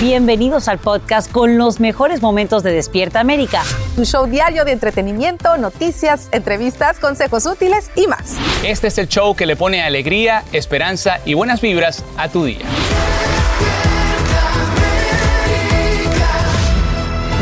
Bienvenidos al podcast con los mejores momentos de Despierta América. Tu show diario de entretenimiento, noticias, entrevistas, consejos útiles y más. Este es el show que le pone alegría, esperanza y buenas vibras a tu día.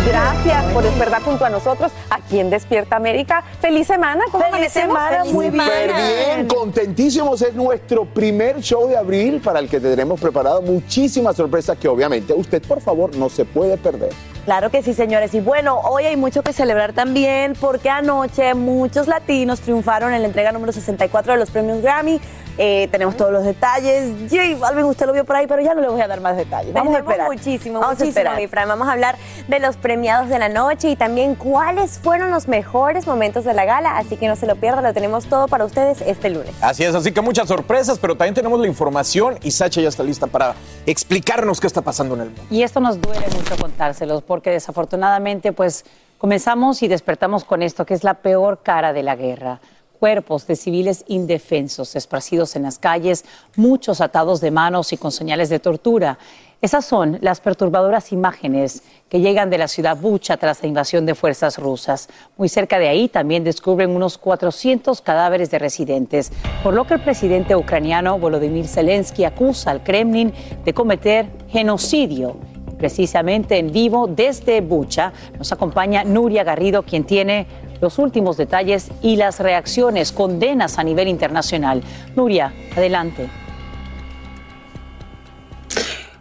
Gracias por despertar junto a nosotros aquí en Despierta América. Feliz semana, ¿cómo Feliz amanecemos? semana, Feliz muy semana. Súper bien, contentísimos. Es nuestro primer show de abril para el que tendremos preparado muchísimas sorpresas que obviamente usted, por favor, no se puede perder. Claro que sí, señores. Y bueno, hoy hay mucho que celebrar también porque anoche muchos latinos triunfaron en la entrega número 64 de los premios Grammy. Eh, tenemos todos los detalles. J Balvin, usted lo vio por ahí, pero ya no le voy a dar más detalles. Vamos a esperar. muchísimo, Vamos muchísimo, mi Fran. Vamos a hablar de los premiados de la noche y también cuáles fueron los mejores momentos de la gala. Así que no se lo pierdan, lo tenemos todo para ustedes este lunes. Así es, así que muchas sorpresas, pero también tenemos la información y Sacha ya está lista para explicarnos qué está pasando en el mundo. Y esto nos duele mucho contárselos porque desafortunadamente pues comenzamos y despertamos con esto que es la peor cara de la guerra. Cuerpos de civiles indefensos esparcidos en las calles, muchos atados de manos y con señales de tortura. Esas son las perturbadoras imágenes que llegan de la ciudad Bucha tras la invasión de fuerzas rusas. Muy cerca de ahí también descubren unos 400 cadáveres de residentes, por lo que el presidente ucraniano Volodymyr Zelensky acusa al Kremlin de cometer genocidio. Precisamente en vivo desde Bucha nos acompaña Nuria Garrido, quien tiene los últimos detalles y las reacciones, condenas a nivel internacional. Nuria, adelante.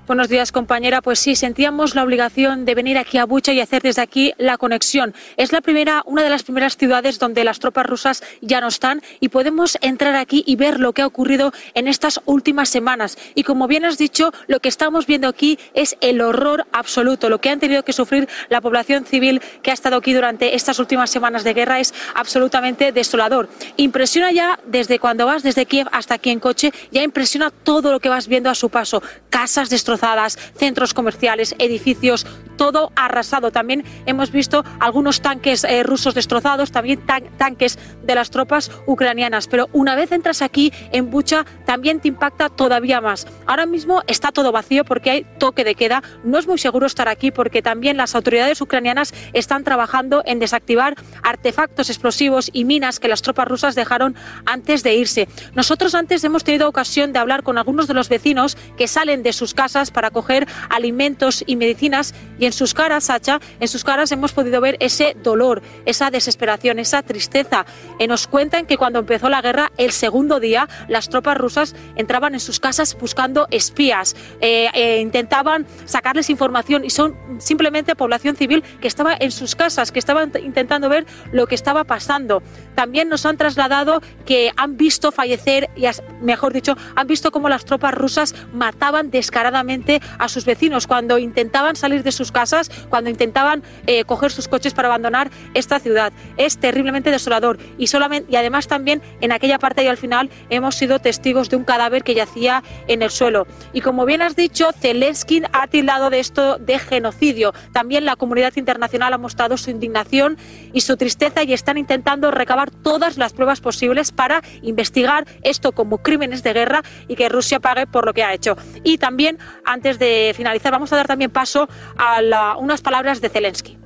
Buenos días, compañera. Pues sí, sentíamos la obligación de venir aquí a Bucha y hacer desde aquí la conexión. Es la primera, una de las primeras ciudades donde las tropas rusas ya no están y podemos entrar aquí y ver lo que ha ocurrido en estas últimas semanas. Y como bien has dicho, lo que estamos viendo aquí es el horror absoluto. Lo que han tenido que sufrir la población civil que ha estado aquí durante estas últimas semanas de guerra es absolutamente desolador. Impresiona ya desde cuando vas desde Kiev hasta aquí en coche, ya impresiona todo lo que vas viendo a su paso. Casas destrozadas, centros comerciales, edificios, todo arrasado. También hemos visto algunos tanques eh, rusos destrozados, también tan- tanques de las tropas ucranianas. Pero una vez entras aquí en Bucha, también te impacta todavía más. Ahora mismo está todo vacío porque hay toque de queda. No es muy seguro estar aquí porque también las autoridades ucranianas están trabajando en desactivar artefactos explosivos y minas que las tropas rusas dejaron antes de irse. Nosotros antes hemos tenido ocasión de hablar con algunos de los vecinos que salen de sus casas para coger alimentos y medicinas y en sus caras, Sacha, en sus caras hemos podido ver ese dolor, esa desesperación, esa tristeza. Eh, nos cuentan que cuando empezó la guerra, el segundo día, las tropas rusas entraban en sus casas buscando espías, eh, eh, intentaban sacarles información y son simplemente población civil que estaba en sus casas, que estaban intentando ver lo que estaba pasando. También nos han trasladado que han visto fallecer, y mejor dicho, han visto cómo las tropas rusas mataban descaradamente a sus vecinos cuando intentaban salir de sus casas, cuando intentaban eh, coger sus coches para abandonar esta ciudad. Es terriblemente desolador y solamente además también en aquella parte y al final hemos sido testigos de un cadáver que yacía en el suelo. Y como bien has dicho, Zelensky ha tildado de esto de genocidio. También la comunidad internacional ha mostrado su indignación y su tristeza y están intentando recabar todas las pruebas posibles para investigar esto como crímenes de guerra y que Rusia pague por lo que ha hecho. Y también, antes de finalizar, vamos a dar también paso a unas palabras de Zelensky.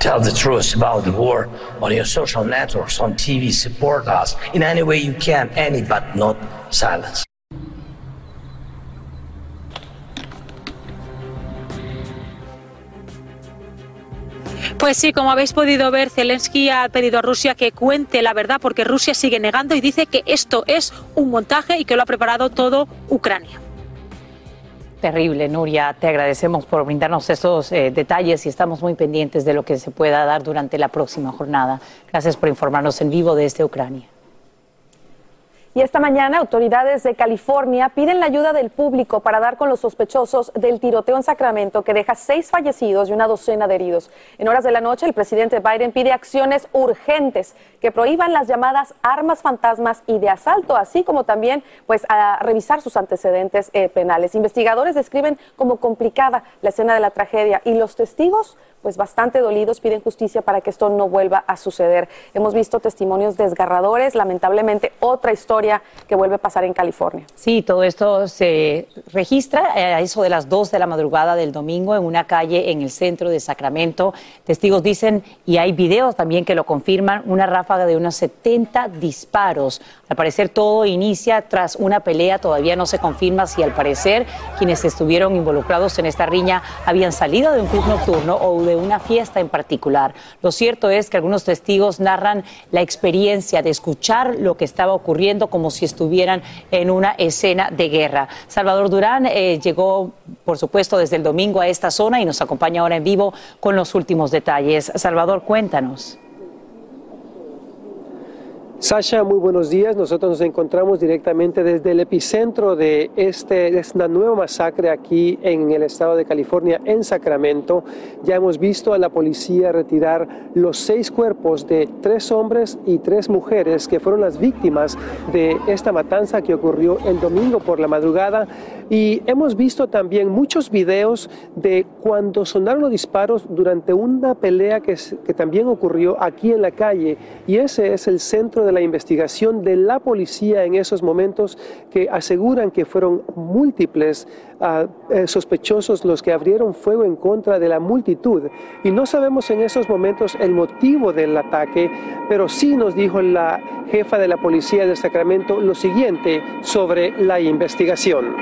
Tell the truth about the war on your social networks, on TV, support us in any way you can, any but not silence. Pues sí, como habéis podido ver, Zelensky ha pedido a Rusia que cuente la verdad porque Rusia sigue negando y dice que esto es un montaje y que lo ha preparado todo Ucrania. Terrible, Nuria. Te agradecemos por brindarnos estos eh, detalles y estamos muy pendientes de lo que se pueda dar durante la próxima jornada. Gracias por informarnos en vivo desde Ucrania. Y esta mañana autoridades de California piden la ayuda del público para dar con los sospechosos del tiroteo en Sacramento que deja seis fallecidos y una docena de heridos. En horas de la noche, el presidente Biden pide acciones urgentes que prohíban las llamadas armas fantasmas y de asalto, así como también pues a revisar sus antecedentes eh, penales. Investigadores describen como complicada la escena de la tragedia y los testigos pues bastante dolidos piden justicia para que esto no vuelva a suceder. Hemos visto testimonios desgarradores, lamentablemente otra historia que vuelve a pasar en California. Sí, todo esto se registra a eso de las 2 de la madrugada del domingo en una calle en el centro de Sacramento. Testigos dicen, y hay videos también que lo confirman, una ráfaga de unos 70 disparos. Al parecer todo inicia tras una pelea, todavía no se confirma si al parecer quienes estuvieron involucrados en esta riña habían salido de un club nocturno o de una fiesta en particular. Lo cierto es que algunos testigos narran la experiencia de escuchar lo que estaba ocurriendo como si estuvieran en una escena de guerra. Salvador Durán eh, llegó, por supuesto, desde el domingo a esta zona y nos acompaña ahora en vivo con los últimos detalles. Salvador, cuéntanos. Sasha, muy buenos días. Nosotros nos encontramos directamente desde el epicentro de, este, de esta nueva masacre aquí en el estado de California, en Sacramento. Ya hemos visto a la policía retirar los seis cuerpos de tres hombres y tres mujeres que fueron las víctimas de esta matanza que ocurrió el domingo por la madrugada. Y hemos visto también muchos videos de cuando sonaron los disparos durante una pelea que, también ocurrió aquí en la calle. Y ese es el centro de la investigación de la policía en esos momentos que aseguran que fueron múltiples uh, sospechosos los que abrieron fuego en contra de la multitud. Y no sabemos en esos momentos el motivo del ataque, pero sí nos dijo la jefa de la policía de Sacramento lo siguiente sobre la investigación.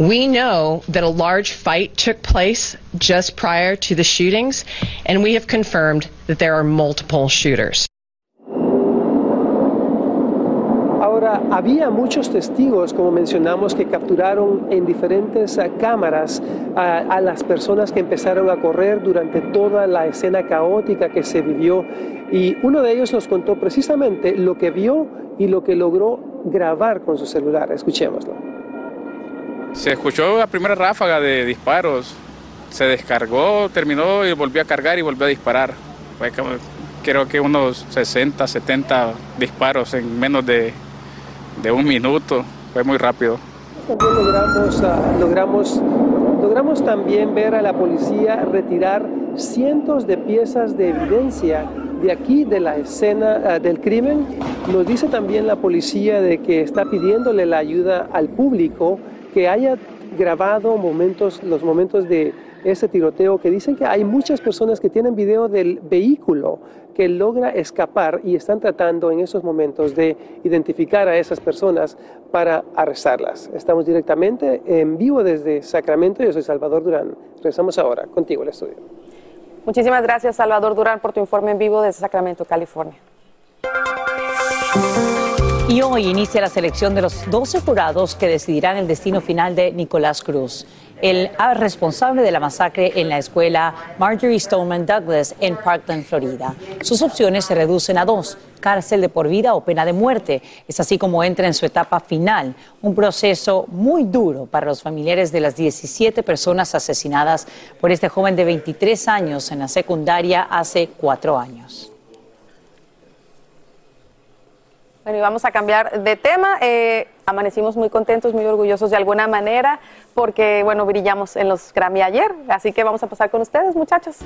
We know that a large fight took place just prior to the shootings, and we have confirmed that there are multiple shooters. Ahora, había muchos testigos, como mencionamos, que capturaron en diferentes uh, cámaras a, a, las personas que empezaron a correr durante toda la escena caótica que se vivió. Y uno de ellos nos contó precisamente lo que vio y lo que logró grabar con su celular. Escuchémoslo. Se escuchó la primera ráfaga de disparos. Se descargó, terminó y volvió a cargar y volvió a disparar. Fue como, creo que unos 60, 70 disparos en menos de, de un minuto. Fue muy rápido. También logramos, uh, logramos, logramos también ver a la policía retirar cientos de piezas de evidencia de aquí, de la escena uh, del crimen. Nos dice también la policía de que está pidiéndole la ayuda al público que haya grabado momentos, los momentos de ese tiroteo, que dicen que hay muchas personas que tienen video del vehículo que logra escapar y están tratando en esos momentos de identificar a esas personas para arrestarlas. Estamos directamente en vivo desde Sacramento. Yo soy Salvador Durán. Regresamos ahora contigo al estudio. Muchísimas gracias, Salvador Durán, por tu informe en vivo desde Sacramento, California. Y hoy inicia la selección de los 12 jurados que decidirán el destino final de Nicolás Cruz, el responsable de la masacre en la escuela Marjorie Stoneman Douglas en Parkland, Florida. Sus opciones se reducen a dos, cárcel de por vida o pena de muerte. Es así como entra en su etapa final, un proceso muy duro para los familiares de las 17 personas asesinadas por este joven de 23 años en la secundaria hace cuatro años. Bueno, y vamos a cambiar de tema. Eh, amanecimos muy contentos, muy orgullosos de alguna manera, porque, bueno, brillamos en los Grammy ayer. Así que vamos a pasar con ustedes, muchachos.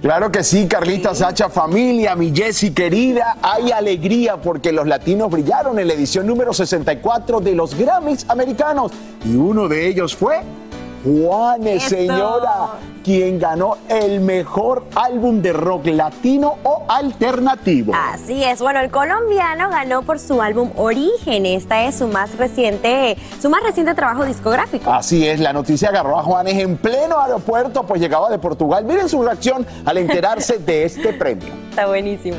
Claro que sí, Carlita, Sacha, familia, mi Jessy querida, hay alegría porque los latinos brillaron en la edición número 64 de los Grammys americanos y uno de ellos fue Juanes, Eso. señora, quien ganó el mejor álbum de rock latino o alternativo. Así es, bueno, el colombiano ganó por su álbum Origen. Esta es su más reciente, su más reciente trabajo discográfico. Así es, la noticia agarró a Juanes en pleno aeropuerto, pues llegaba de Portugal. Miren su reacción al enterarse de este premio. Está buenísimo.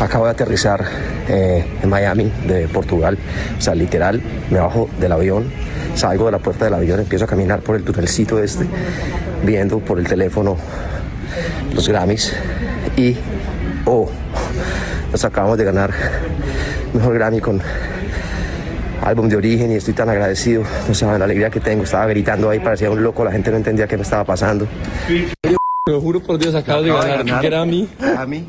Acabo de aterrizar eh, en Miami, de Portugal. O sea, literal, me bajo del avión, salgo de la puerta del avión, empiezo a caminar por el tunelcito este, viendo por el teléfono los Grammys. Y, oh, nos acabamos de ganar mejor Grammy con álbum de origen y estoy tan agradecido. No saben la alegría que tengo. Estaba gritando ahí, parecía un loco, la gente no entendía qué me estaba pasando. Lo juro por Dios, acabo de Acabo de ganar Grammy. Grammy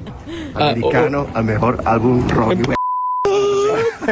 Ah, americano al mejor álbum rock.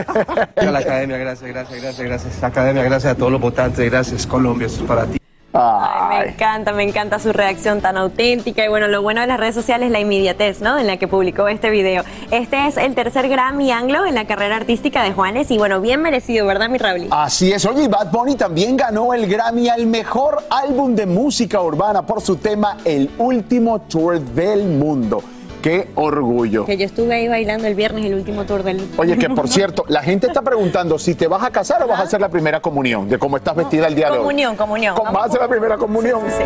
A la academia, gracias, gracias, gracias, gracias. Academia, gracias a todos los votantes, gracias Colombia, esto es para ti. Ay, me encanta, me encanta su reacción tan auténtica y bueno, lo bueno de las redes sociales es la inmediatez, ¿no? En la que publicó este video. Este es el tercer Grammy Anglo en la carrera artística de Juanes y bueno, bien merecido, ¿verdad, mi Rauli? Así es, oye, Bad Bunny también ganó el Grammy al mejor álbum de música urbana por su tema El último tour del mundo. ¡Qué orgullo! Que yo estuve ahí bailando el viernes el último tour del Oye, que por cierto, la gente está preguntando si te vas a casar o vas a hacer la primera comunión, de cómo estás vestida el día de hoy. Comunión, comunión. ¿Cómo ¿Vas a hacer la primera comunión? Sí, sí.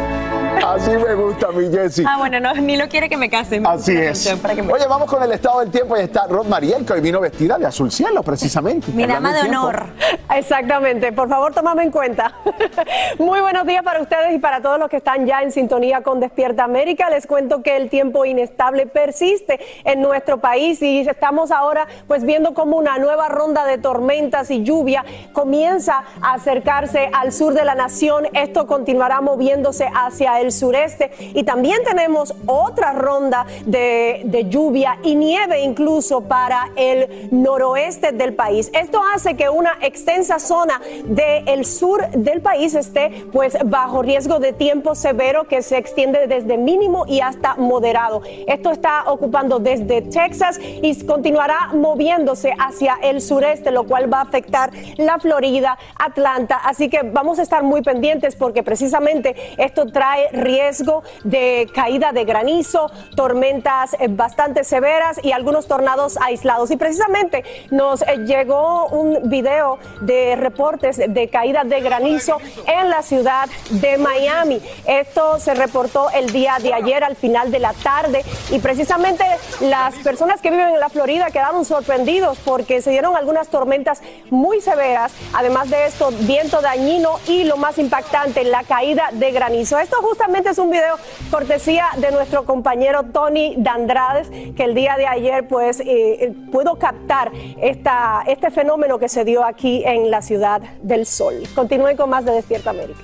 Así me gusta, mi Jessy. Ah, bueno, no, ni lo quiere que me case. me Así es. canción para que me- Oye, vamos con el estado del tiempo. Ahí está Rod Mariel, que hoy vino vestida de azul cielo, precisamente. Mi dama de honor. Exactamente, por favor, tomame en cuenta. Muy buenos días para ustedes y para todos los que están ya en sintonía con Despierta América. Les cuento que el tiempo inestable persiste en nuestro país y estamos ahora pues viendo como una nueva ronda de tormentas y lluvia comienza a acercarse al sur de la nación. Esto continuará moviéndose hacia el sureste y también tenemos otra ronda de, de lluvia y nieve incluso para el noroeste del país. Esto hace que una extensa zona del sur del país esté pues bajo riesgo de tiempo severo que se extiende desde mínimo y hasta moderado. Esto está ocupando desde Texas y continuará moviéndose hacia el sureste, lo cual va a afectar la Florida, Atlanta. Así que vamos a estar muy pendientes porque precisamente esto trae riesgo de caída de granizo, tormentas eh, bastante severas y algunos tornados aislados. Y precisamente nos eh, llegó un video de reportes de caída de granizo en la ciudad de Miami. Esto se reportó el día de ayer al final de la tarde y precisamente las personas que viven en la Florida quedaron sorprendidos porque se dieron algunas tormentas muy severas. Además de esto, viento dañino y lo más impactante, la caída de granizo. Esto justamente es un video cortesía de nuestro compañero Tony Dandrades, que el día de ayer pues eh, pudo captar esta, este fenómeno que se dio aquí en la ciudad del sol. Continúen con más de Despierta América.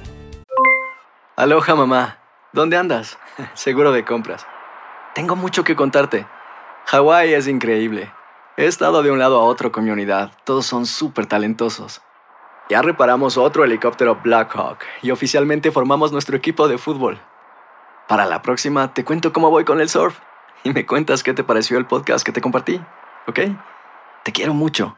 Aloha mamá, ¿dónde andas? Seguro de compras. Tengo mucho que contarte. Hawái es increíble. He estado de un lado a otro con mi unidad. Todos son súper talentosos. Ya reparamos otro helicóptero Blackhawk y oficialmente formamos nuestro equipo de fútbol. Para la próxima te cuento cómo voy con el surf y me cuentas qué te pareció el podcast que te compartí, ¿ok? Te quiero mucho.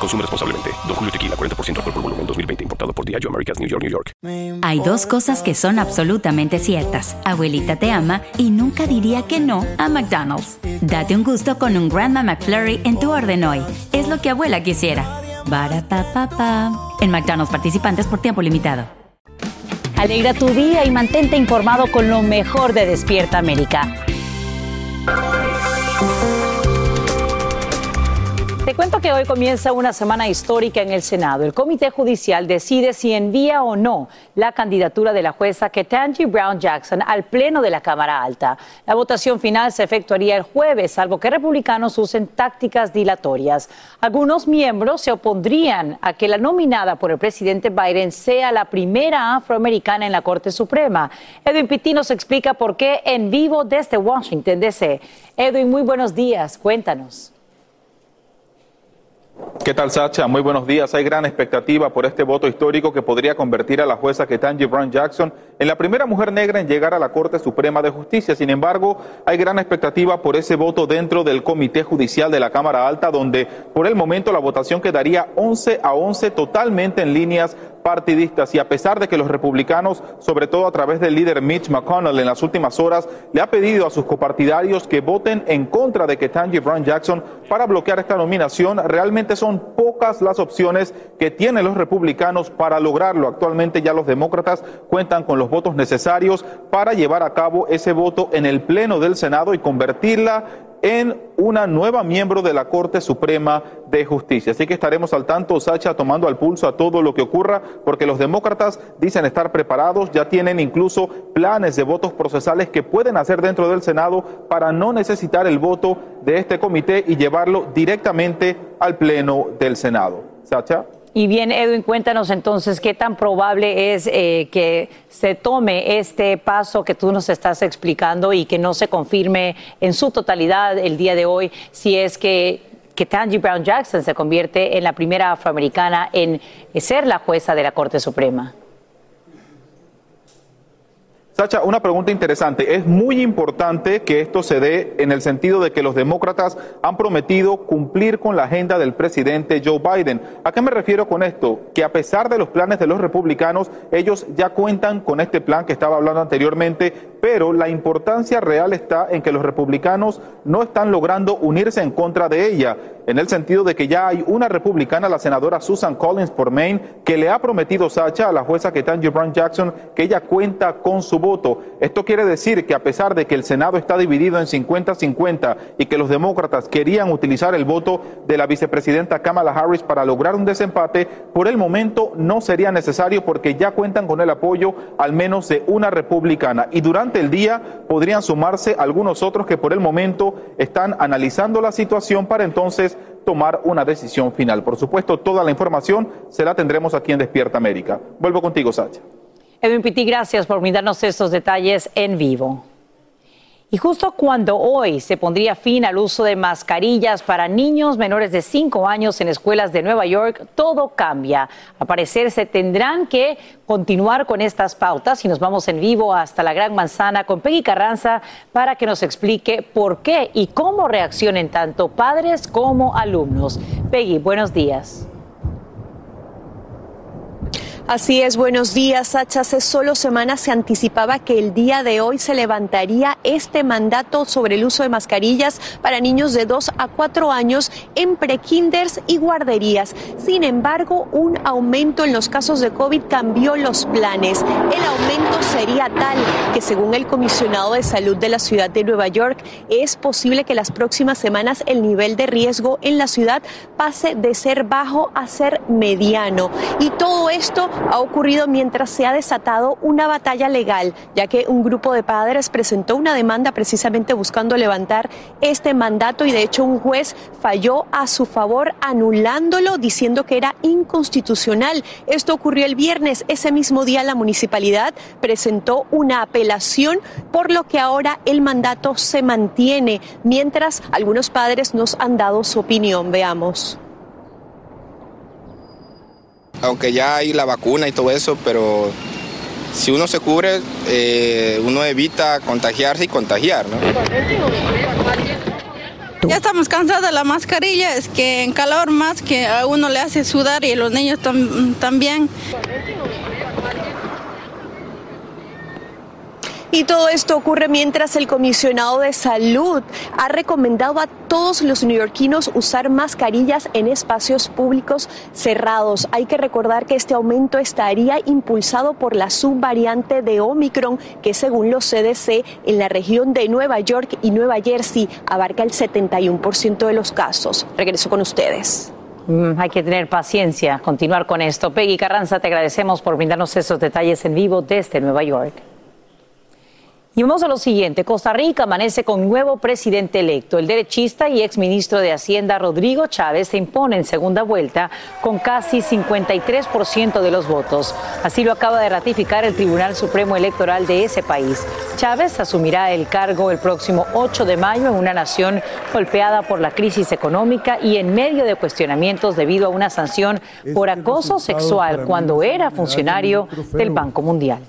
Consume responsablemente. Don Julio Tequila, 40% alcohol por volumen, 2020. Importado por Diageo Americas, New York, New York. Hay dos cosas que son absolutamente ciertas. Abuelita te ama y nunca diría que no a McDonald's. Date un gusto con un Grandma McFlurry en tu orden hoy. Es lo que abuela quisiera. Barapapapa. En McDonald's participantes por tiempo limitado. Alegra tu día y mantente informado con lo mejor de Despierta América. Te cuento que hoy comienza una semana histórica en el Senado. El Comité Judicial decide si envía o no la candidatura de la jueza Ketanji Brown Jackson al Pleno de la Cámara Alta. La votación final se efectuaría el jueves, salvo que republicanos usen tácticas dilatorias. Algunos miembros se opondrían a que la nominada por el presidente Biden sea la primera afroamericana en la Corte Suprema. Edwin Pitti nos explica por qué en vivo desde Washington, D.C. Edwin, muy buenos días. Cuéntanos. ¿Qué tal, Sacha? Muy buenos días. Hay gran expectativa por este voto histórico que podría convertir a la jueza Ketanji Brown Jackson en la primera mujer negra en llegar a la Corte Suprema de Justicia. Sin embargo, hay gran expectativa por ese voto dentro del Comité Judicial de la Cámara Alta, donde por el momento la votación quedaría 11 a 11 totalmente en líneas partidistas y a pesar de que los republicanos, sobre todo a través del líder Mitch McConnell en las últimas horas, le ha pedido a sus copartidarios que voten en contra de Ketanji Brown Jackson para bloquear esta nominación, realmente son pocas las opciones que tienen los republicanos para lograrlo. Actualmente ya los demócratas cuentan con los votos necesarios para llevar a cabo ese voto en el Pleno del Senado y convertirla en una nueva miembro de la Corte Suprema de Justicia. Así que estaremos al tanto, Sacha, tomando al pulso a todo lo que ocurra, porque los demócratas dicen estar preparados, ya tienen incluso planes de votos procesales que pueden hacer dentro del Senado para no necesitar el voto de este comité y llevarlo directamente al Pleno del Senado. Sacha. Y bien, Edwin, cuéntanos entonces qué tan probable es eh, que se tome este paso que tú nos estás explicando y que no se confirme en su totalidad el día de hoy si es que que Tangi Brown Jackson se convierte en la primera afroamericana en ser la jueza de la Corte Suprema. Sacha, una pregunta interesante. Es muy importante que esto se dé en el sentido de que los demócratas han prometido cumplir con la agenda del presidente Joe Biden. ¿A qué me refiero con esto? Que a pesar de los planes de los republicanos, ellos ya cuentan con este plan que estaba hablando anteriormente, pero la importancia real está en que los republicanos no están logrando unirse en contra de ella, en el sentido de que ya hay una republicana, la senadora Susan Collins por Maine, que le ha prometido Sacha a la jueza Ketanji Brown Jackson que ella cuenta con su voto. Esto quiere decir que a pesar de que el Senado está dividido en 50-50 y que los demócratas querían utilizar el voto de la vicepresidenta Kamala Harris para lograr un desempate, por el momento no sería necesario porque ya cuentan con el apoyo al menos de una republicana. Y durante el día podrían sumarse algunos otros que por el momento están analizando la situación para entonces tomar una decisión final. Por supuesto, toda la información se la tendremos aquí en Despierta América. Vuelvo contigo, Sacha. Edwin Pitti, gracias por brindarnos estos detalles en vivo. Y justo cuando hoy se pondría fin al uso de mascarillas para niños menores de 5 años en escuelas de Nueva York, todo cambia. A parecer se tendrán que continuar con estas pautas y nos vamos en vivo hasta la Gran Manzana con Peggy Carranza para que nos explique por qué y cómo reaccionen tanto padres como alumnos. Peggy, buenos días. Así es, buenos días, Sacha. Hace solo semanas se anticipaba que el día de hoy se levantaría este mandato sobre el uso de mascarillas para niños de 2 a 4 años en prekinders y guarderías. Sin embargo, un aumento en los casos de COVID cambió los planes. El aumento sería tal que, según el comisionado de salud de la ciudad de Nueva York, es posible que las próximas semanas el nivel de riesgo en la ciudad pase de ser bajo a ser mediano. Y todo esto ha ocurrido mientras se ha desatado una batalla legal, ya que un grupo de padres presentó una demanda precisamente buscando levantar este mandato y de hecho un juez falló a su favor anulándolo diciendo que era inconstitucional. Esto ocurrió el viernes. Ese mismo día la municipalidad presentó una apelación por lo que ahora el mandato se mantiene, mientras algunos padres nos han dado su opinión. Veamos aunque ya hay la vacuna y todo eso, pero si uno se cubre, eh, uno evita contagiarse y contagiar, ¿no? Ya estamos cansados de la mascarilla, es que en calor más que a uno le hace sudar y los niños también. Y todo esto ocurre mientras el comisionado de salud ha recomendado a todos los neoyorquinos usar mascarillas en espacios públicos cerrados. Hay que recordar que este aumento estaría impulsado por la subvariante de Omicron, que según los CDC en la región de Nueva York y Nueva Jersey abarca el 71% de los casos. Regreso con ustedes. Mm, hay que tener paciencia, continuar con esto. Peggy Carranza, te agradecemos por brindarnos esos detalles en vivo desde Nueva York. Y vamos a lo siguiente. Costa Rica amanece con nuevo presidente electo. El derechista y exministro de Hacienda Rodrigo Chávez se impone en segunda vuelta con casi 53% de los votos. Así lo acaba de ratificar el Tribunal Supremo Electoral de ese país. Chávez asumirá el cargo el próximo 8 de mayo en una nación golpeada por la crisis económica y en medio de cuestionamientos debido a una sanción por acoso sexual cuando era funcionario del Banco Mundial.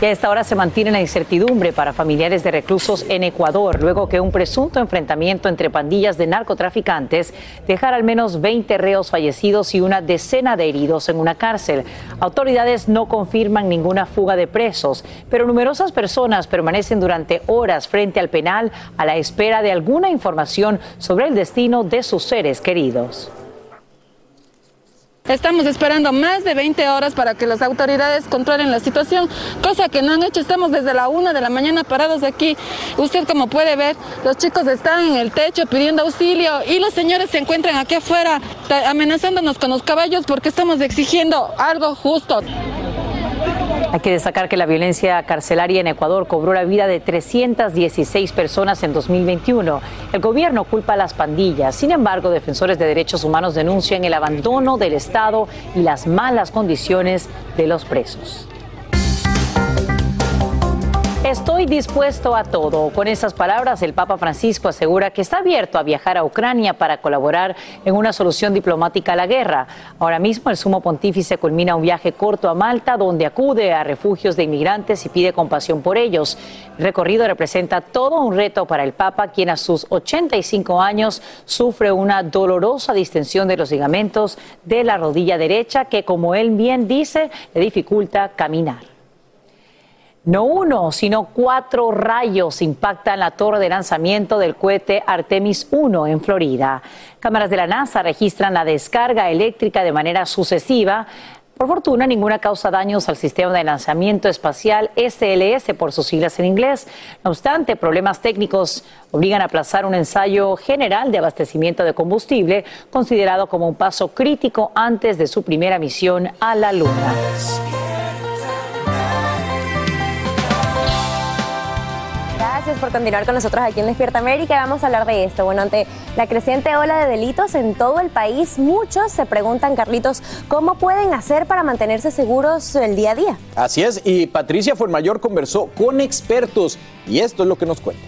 Y a esta hora se mantiene la incertidumbre para familiares de reclusos en Ecuador, luego que un presunto enfrentamiento entre pandillas de narcotraficantes dejara al menos 20 reos fallecidos y una decena de heridos en una cárcel. Autoridades no confirman ninguna fuga de presos, pero numerosas personas permanecen durante horas frente al penal a la espera de alguna información sobre el destino de sus seres queridos. Estamos esperando más de 20 horas para que las autoridades controlen la situación, cosa que no han hecho. Estamos desde la una de la mañana parados aquí. Usted como puede ver, los chicos están en el techo pidiendo auxilio y los señores se encuentran aquí afuera amenazándonos con los caballos porque estamos exigiendo algo justo. Hay que destacar que la violencia carcelaria en Ecuador cobró la vida de 316 personas en 2021. El gobierno culpa a las pandillas. Sin embargo, defensores de derechos humanos denuncian el abandono del Estado y las malas condiciones de los presos. Estoy dispuesto a todo. Con esas palabras, el Papa Francisco asegura que está abierto a viajar a Ucrania para colaborar en una solución diplomática a la guerra. Ahora mismo, el sumo pontífice culmina un viaje corto a Malta, donde acude a refugios de inmigrantes y pide compasión por ellos. El recorrido representa todo un reto para el Papa, quien a sus 85 años sufre una dolorosa distensión de los ligamentos de la rodilla derecha, que, como él bien dice, le dificulta caminar. No uno, sino cuatro rayos impactan la torre de lanzamiento del cohete Artemis 1 en Florida. Cámaras de la NASA registran la descarga eléctrica de manera sucesiva. Por fortuna, ninguna causa daños al sistema de lanzamiento espacial SLS por sus siglas en inglés. No obstante, problemas técnicos obligan a aplazar un ensayo general de abastecimiento de combustible, considerado como un paso crítico antes de su primera misión a la Luna. Por continuar con nosotros aquí en Despierta América. Vamos a hablar de esto. Bueno, ante la creciente ola de delitos en todo el país, muchos se preguntan, Carlitos, ¿cómo pueden hacer para mantenerse seguros el día a día? Así es, y Patricia Fuenmayor conversó con expertos y esto es lo que nos cuenta.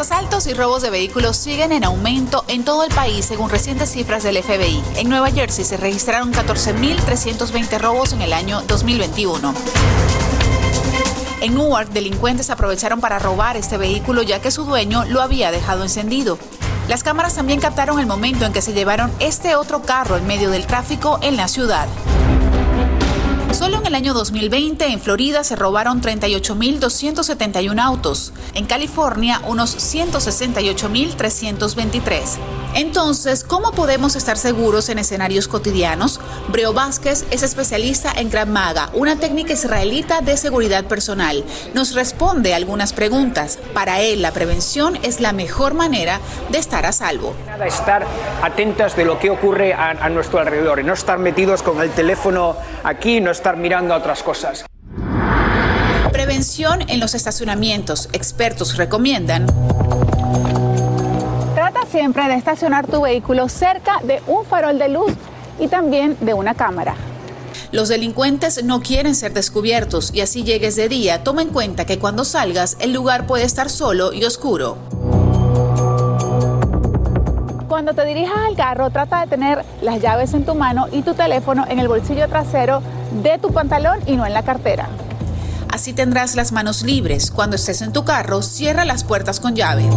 Asaltos y robos de vehículos siguen en aumento en todo el país según recientes cifras del FBI. En Nueva Jersey se registraron 14.320 robos en el año 2021. En Newark, delincuentes aprovecharon para robar este vehículo ya que su dueño lo había dejado encendido. Las cámaras también captaron el momento en que se llevaron este otro carro en medio del tráfico en la ciudad. Solo en el año 2020 en Florida se robaron 38.271 autos, en California unos 168.323. Entonces, ¿cómo podemos estar seguros en escenarios cotidianos? Breo Vázquez es especialista en Krav Maga, una técnica israelita de seguridad personal. Nos responde algunas preguntas. Para él, la prevención es la mejor manera de estar a salvo. Estar atentas de lo que ocurre a, a nuestro alrededor y no estar metidos con el teléfono aquí, no estar mirando a otras cosas. Prevención en los estacionamientos. Expertos recomiendan Trata siempre de estacionar tu vehículo cerca de un farol de luz y también de una cámara. Los delincuentes no quieren ser descubiertos y así llegues de día, toma en cuenta que cuando salgas el lugar puede estar solo y oscuro. Cuando te dirijas al carro, trata de tener las llaves en tu mano y tu teléfono en el bolsillo trasero de tu pantalón y no en la cartera. Así tendrás las manos libres. Cuando estés en tu carro, cierra las puertas con llave.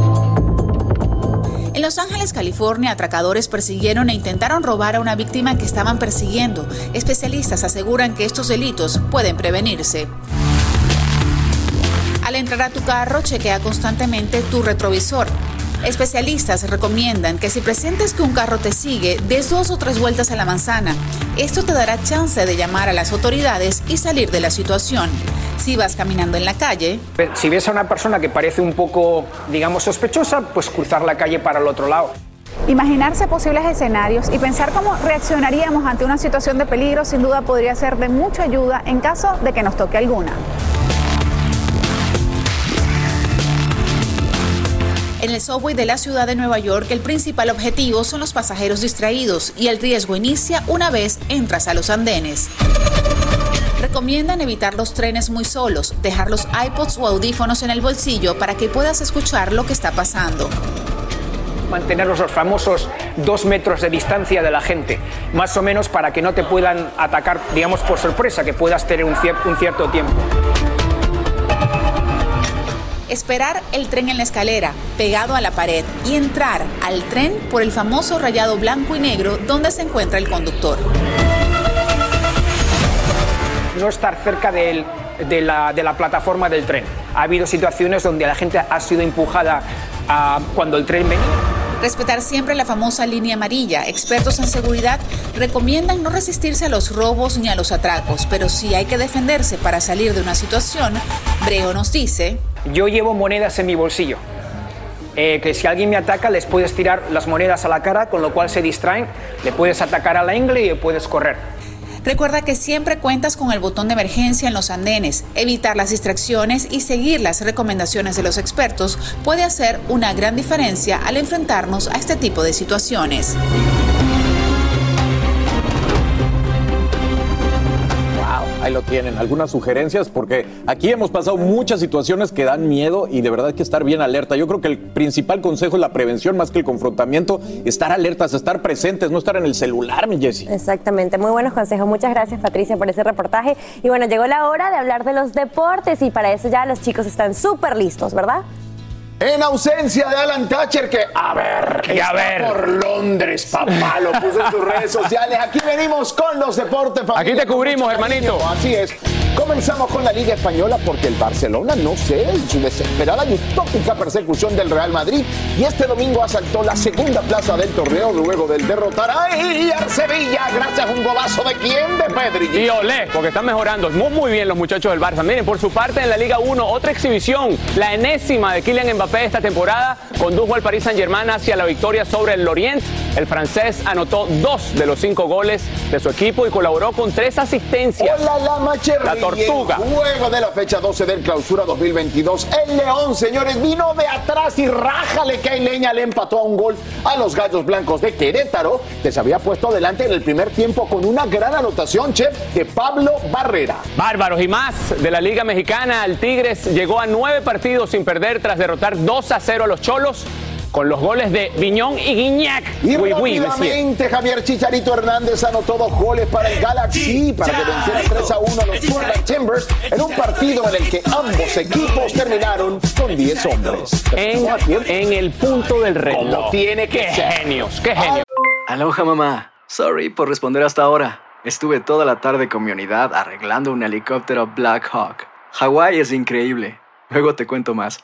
En Los Ángeles, California, atracadores persiguieron e intentaron robar a una víctima que estaban persiguiendo. Especialistas aseguran que estos delitos pueden prevenirse. Al entrar a tu carro, chequea constantemente tu retrovisor. Especialistas recomiendan que si presientes que un carro te sigue, des dos o tres vueltas a la manzana. Esto te dará chance de llamar a las autoridades y salir de la situación. Si vas caminando en la calle, Si ves a una persona que parece un poco, digamos, sospechosa, pues cruzar la calle para el otro lado. Imaginarse posibles escenarios y pensar cómo reaccionaríamos ante una situación de peligro sin duda podría ser de mucha ayuda en caso de que nos toque alguna. En el subway de la ciudad de Nueva York, el principal objetivo son los pasajeros distraídos y el riesgo inicia una vez entras a los andenes. Recomiendan evitar los trenes muy solos, dejar los iPods o audífonos en el bolsillo para que puedas escuchar lo que está pasando. Mantener los famosos dos metros de distancia de la gente, más o menos para que no te puedan atacar, digamos, por sorpresa, que puedas tener un, cier- un cierto tiempo. Esperar el tren en la escalera, pegado a la pared, y entrar al tren por el famoso rayado blanco y negro donde se encuentra el conductor. no estar cerca de, la, de la plataforma del tren. Ha habido situaciones donde la gente ha sido empujada cuando el tren venía. Respetar siempre la famosa línea amarilla. Expertos en seguridad recomiendan no resistirse a los robos ni a los atracos, pero si hay que defenderse para salir de una situación, Breo nos dice, Yo llevo monedas en mi bolsillo. Eh, que si alguien me ataca les puedes tirar las monedas a la cara, con lo cual se distraen, le puedes atacar a la ingle y puedes correr. Recuerda que siempre cuentas con el botón de emergencia en los andenes. Evitar las distracciones y seguir las recomendaciones de los expertos puede hacer una gran diferencia al enfrentarnos a este tipo de situaciones. Lo tienen. Algunas sugerencias porque aquí hemos pasado muchas situaciones que dan miedo y de verdad hay que estar bien alerta. Yo creo que el principal consejo es la prevención más que el confrontamiento. Estar alertas, estar presentes, no estar en el celular, mi Jessy. Exactamente, muy buenos consejos. Muchas gracias Patricia por ese reportaje. Y bueno, llegó la hora de hablar de los deportes y para eso ya los chicos están súper listos, ¿verdad? En ausencia de Alan Thatcher, que a ver, Que a ver. por Londres, papá, lo puso en sus redes sociales. Aquí venimos con los deportes. familia, Aquí te cubrimos, hermanito. Así es. Comenzamos con la Liga Española porque el Barcelona, no sé, en su desesperada y utópica persecución del Real Madrid, y este domingo asaltó la segunda plaza del torneo luego del derrotar ¡ay! al Sevilla gracias a un golazo de quién, de Pedri. Y olé, porque están mejorando muy, muy bien los muchachos del Barça. Miren, por su parte en la Liga 1, otra exhibición, la enésima de Kylian Mbappé esta temporada, condujo al Paris Saint-Germain hacia la victoria sobre el Lorient. El francés anotó dos de los cinco goles de su equipo y colaboró con tres asistencias. Hola, la. La tortuga. El juego de la fecha 12 del clausura 2022. El León, señores, vino de atrás y rájale que hay leña. Le empató a un gol a los Gallos Blancos de Querétaro, que se había puesto adelante en el primer tiempo con una gran anotación, chef, de Pablo Barrera. Bárbaros y más de la Liga Mexicana. El Tigres llegó a nueve partidos sin perder tras derrotar 2 a 0 a los Cholos con los goles de Viñón y Guiñac. Y Oui, Javier Chicharito Hernández anotó dos goles para el Galaxy para que venciera 3 a 1 a los Portland Timbers en un partido en el que ambos equipos terminaron con 10 hombres. En, en el punto del reloj. Como tiene que qué ser. genios, qué genios. Aloha mamá. Sorry por responder hasta ahora. Estuve toda la tarde con mi unidad arreglando un helicóptero Black Hawk. Hawái es increíble. Luego te cuento más.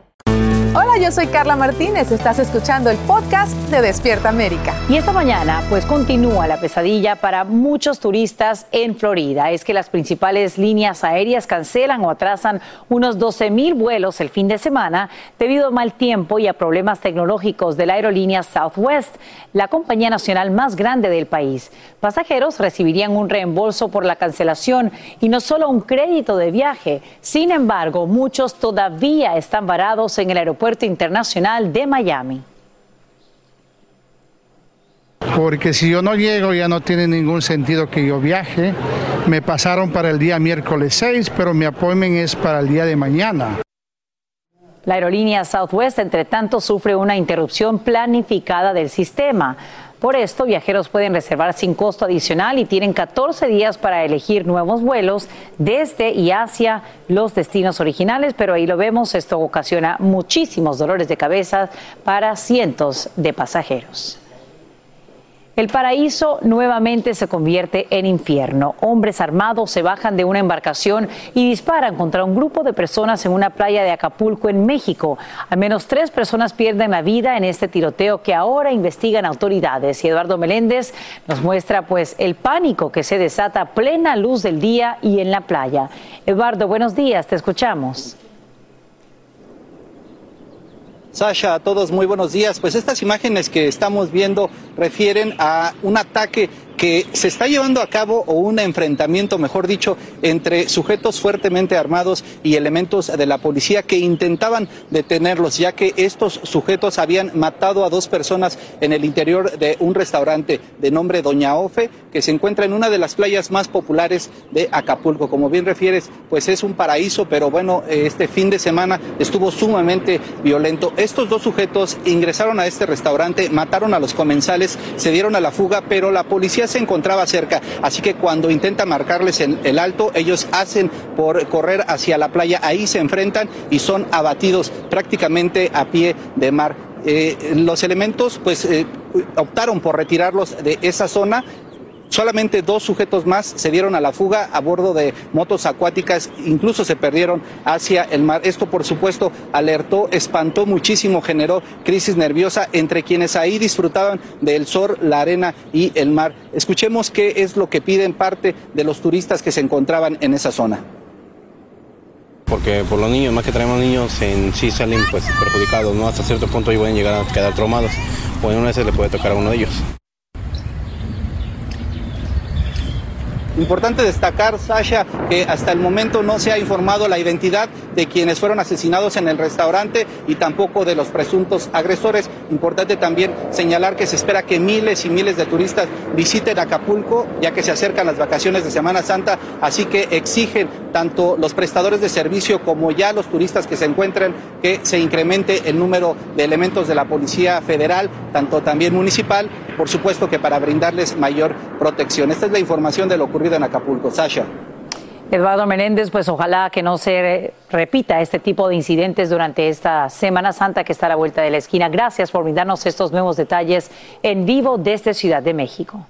Hola, yo soy Carla Martínez. Estás escuchando el podcast de Despierta América. Y esta mañana, pues continúa la pesadilla para muchos turistas en Florida. Es que las principales líneas aéreas cancelan o atrasan unos 12 mil vuelos el fin de semana debido a mal tiempo y a problemas tecnológicos de la aerolínea Southwest, la compañía nacional más grande del país. Pasajeros recibirían un reembolso por la cancelación y no solo un crédito de viaje. Sin embargo, muchos todavía están varados en el aeropuerto Aeropuerto Internacional de Miami. Porque si yo no llego ya no tiene ningún sentido que yo viaje. Me pasaron para el día miércoles 6, pero mi appointment es para el día de mañana. La aerolínea Southwest, entre tanto, sufre una interrupción planificada del sistema. Por esto, viajeros pueden reservar sin costo adicional y tienen 14 días para elegir nuevos vuelos desde y hacia los destinos originales, pero ahí lo vemos, esto ocasiona muchísimos dolores de cabeza para cientos de pasajeros. El paraíso nuevamente se convierte en infierno. Hombres armados se bajan de una embarcación y disparan contra un grupo de personas en una playa de Acapulco, en México. Al menos tres personas pierden la vida en este tiroteo que ahora investigan autoridades. Y Eduardo Meléndez nos muestra pues el pánico que se desata a plena luz del día y en la playa. Eduardo, buenos días, te escuchamos. Sasha, a todos muy buenos días. Pues estas imágenes que estamos viendo refieren a un ataque que se está llevando a cabo o un enfrentamiento, mejor dicho, entre sujetos fuertemente armados y elementos de la policía que intentaban detenerlos, ya que estos sujetos habían matado a dos personas en el interior de un restaurante de nombre Doña Ofe, que se encuentra en una de las playas más populares de Acapulco. Como bien refieres, pues es un paraíso, pero bueno, este fin de semana estuvo sumamente violento. Estos dos sujetos ingresaron a este restaurante, mataron a los comensales, se dieron a la fuga, pero la policía se encontraba cerca, así que cuando intenta marcarles el, alto, ellos hacen por correr hacia la playa, ahí se enfrentan y son abatidos prácticamente a pie de mar. Eh, los elementos pues eh, optaron por retirarlos de esa zona Solamente dos sujetos más se dieron a la fuga a bordo de motos acuáticas, incluso se perdieron hacia el mar. Esto, por supuesto, alertó, espantó muchísimo, generó crisis nerviosa entre quienes ahí disfrutaban del sol, la arena y el mar. Escuchemos qué es lo que piden parte de los turistas que se encontraban en esa zona porque por los niños, más que traemos niños, en sí salen pues perjudicados, ¿no? Hasta cierto punto y pueden llegar a quedar traumados, o una vez le puede tocar a uno de ellos. Importante destacar, Sasha, que hasta el momento no se ha informado la identidad de quienes fueron asesinados en el restaurante y tampoco de los presuntos agresores. Importante también señalar que se espera que miles y miles de turistas visiten Acapulco, ya que se acercan las vacaciones de Semana Santa, así que exigen tanto los prestadores de servicio como ya los turistas que se encuentren que se incremente el número de elementos de la Policía Federal, tanto también municipal, por supuesto que para brindarles mayor protección. Esta es la información de lo ocurrido en Acapulco. Sasha. Eduardo Menéndez, pues ojalá que no se repita este tipo de incidentes durante esta Semana Santa que está a la vuelta de la esquina. Gracias por brindarnos estos nuevos detalles en vivo desde Ciudad de México.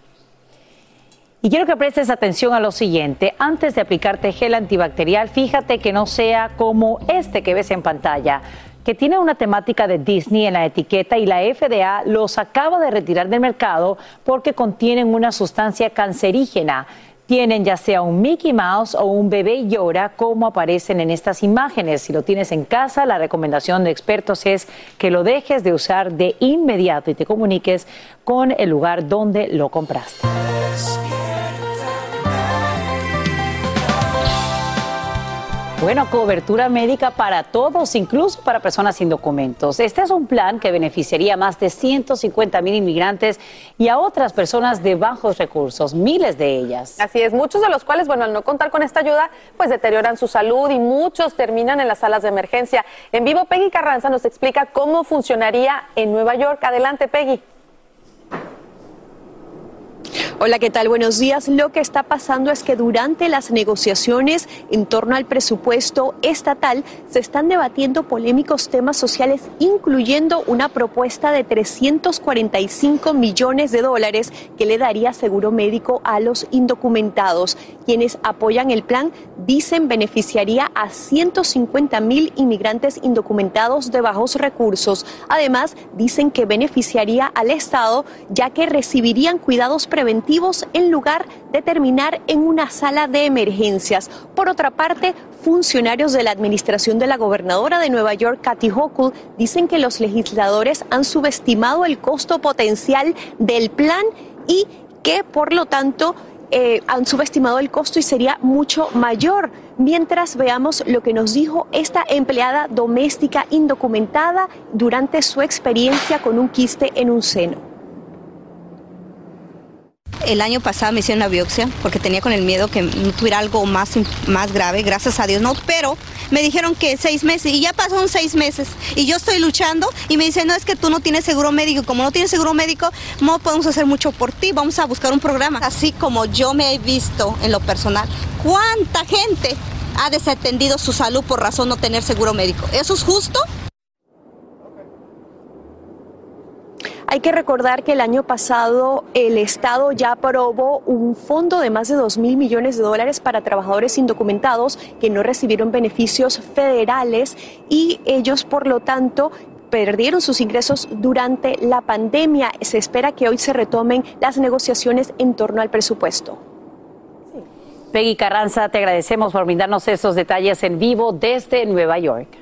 Y quiero que prestes atención a lo siguiente. Antes de aplicarte gel antibacterial, fíjate que no sea como este que ves en pantalla que tiene una temática de Disney en la etiqueta y la FDA los acaba de retirar del mercado porque contienen una sustancia cancerígena tienen ya sea un Mickey Mouse o un bebé llora como aparecen en estas imágenes. Si lo tienes en casa, la recomendación de expertos es que lo dejes de usar de inmediato y te comuniques con el lugar donde lo compraste. Bueno, cobertura médica para todos, incluso para personas sin documentos. Este es un plan que beneficiaría a más de 150 mil inmigrantes y a otras personas de bajos recursos, miles de ellas. Así es, muchos de los cuales, bueno, al no contar con esta ayuda, pues deterioran su salud y muchos terminan en las salas de emergencia. En vivo, Peggy Carranza nos explica cómo funcionaría en Nueva York. Adelante, Peggy. Hola, ¿qué tal? Buenos días. Lo que está pasando es que durante las negociaciones en torno al presupuesto estatal se están debatiendo polémicos temas sociales, incluyendo una propuesta de 345 millones de dólares que le daría seguro médico a los indocumentados. Quienes apoyan el plan dicen beneficiaría a 150 mil inmigrantes indocumentados de bajos recursos. Además, dicen que beneficiaría al Estado ya que recibirían cuidados preventivos en lugar de terminar en una sala de emergencias. Por otra parte, funcionarios de la administración de la gobernadora de Nueva York, Kathy Hochul, dicen que los legisladores han subestimado el costo potencial del plan y que, por lo tanto, eh, han subestimado el costo y sería mucho mayor. Mientras veamos lo que nos dijo esta empleada doméstica indocumentada durante su experiencia con un quiste en un seno. El año pasado me hicieron una biopsia porque tenía con el miedo que tuviera algo más, más grave, gracias a Dios no, pero me dijeron que seis meses y ya pasaron seis meses y yo estoy luchando y me dicen, no, es que tú no tienes seguro médico, como no tienes seguro médico, no podemos hacer mucho por ti, vamos a buscar un programa. Así como yo me he visto en lo personal, ¿cuánta gente ha desatendido su salud por razón no tener seguro médico? ¿Eso es justo? Hay que recordar que el año pasado el Estado ya aprobó un fondo de más de 2 mil millones de dólares para trabajadores indocumentados que no recibieron beneficios federales y ellos, por lo tanto, perdieron sus ingresos durante la pandemia. Se espera que hoy se retomen las negociaciones en torno al presupuesto. Peggy Carranza, te agradecemos por brindarnos esos detalles en vivo desde Nueva York.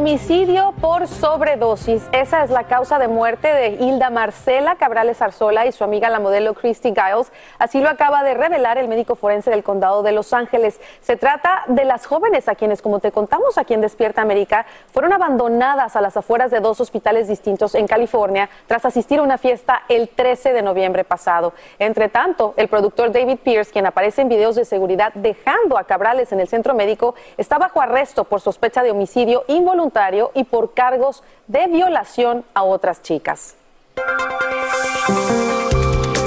Homicidio por sobredosis. Esa es la causa de muerte de Hilda Marcela Cabrales Arzola y su amiga la modelo Christy Giles. Así lo acaba de revelar el médico forense del condado de Los Ángeles. Se trata de las jóvenes a quienes, como te contamos aquí en Despierta América, fueron abandonadas a las afueras de dos hospitales distintos en California tras asistir a una fiesta el 13 de noviembre pasado. Entre tanto, el productor David Pierce, quien aparece en videos de seguridad dejando a Cabrales en el centro médico, está bajo arresto por sospecha de homicidio involuntario y por cargos de violación a otras chicas.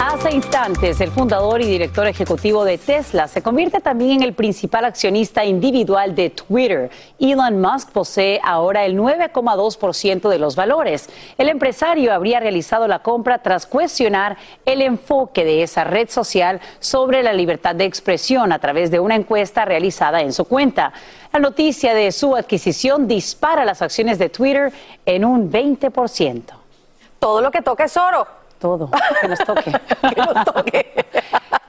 Hace instantes, el fundador y director ejecutivo de Tesla se convierte también en el principal accionista individual de Twitter. Elon Musk posee ahora el 9,2% de los valores. El empresario habría realizado la compra tras cuestionar el enfoque de esa red social sobre la libertad de expresión a través de una encuesta realizada en su cuenta. La noticia de su adquisición dispara las acciones de Twitter en un 20%. Todo lo que toca es oro. Todo, que nos toque. que nos toque.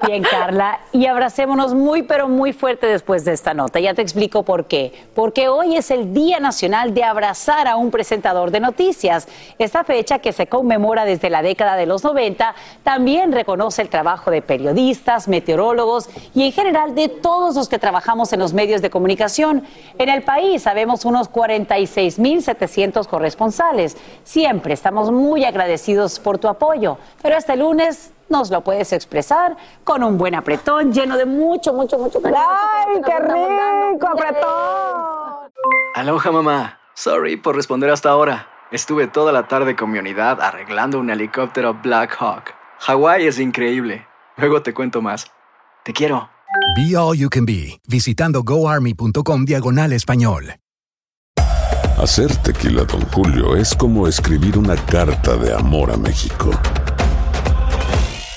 Bien, Carla, y abracémonos muy, pero muy fuerte después de esta nota. Ya te explico por qué. Porque hoy es el Día Nacional de Abrazar a un presentador de noticias. Esta fecha, que se conmemora desde la década de los 90, también reconoce el trabajo de periodistas, meteorólogos y en general de todos los que trabajamos en los medios de comunicación. En el país sabemos unos 46.700 corresponsales. Siempre estamos muy agradecidos por tu apoyo, pero este lunes nos lo puedes expresar con un buen apretón lleno de mucho, mucho, mucho cariño. ¡Ay, qué rico apretón! Aloha mamá. Sorry por responder hasta ahora. Estuve toda la tarde con mi unidad arreglando un helicóptero Black Hawk. Hawái es increíble. Luego te cuento más. Te quiero. Be All You Can Be, visitando goarmy.com diagonal español. Hacer tequila, don Julio, es como escribir una carta de amor a México.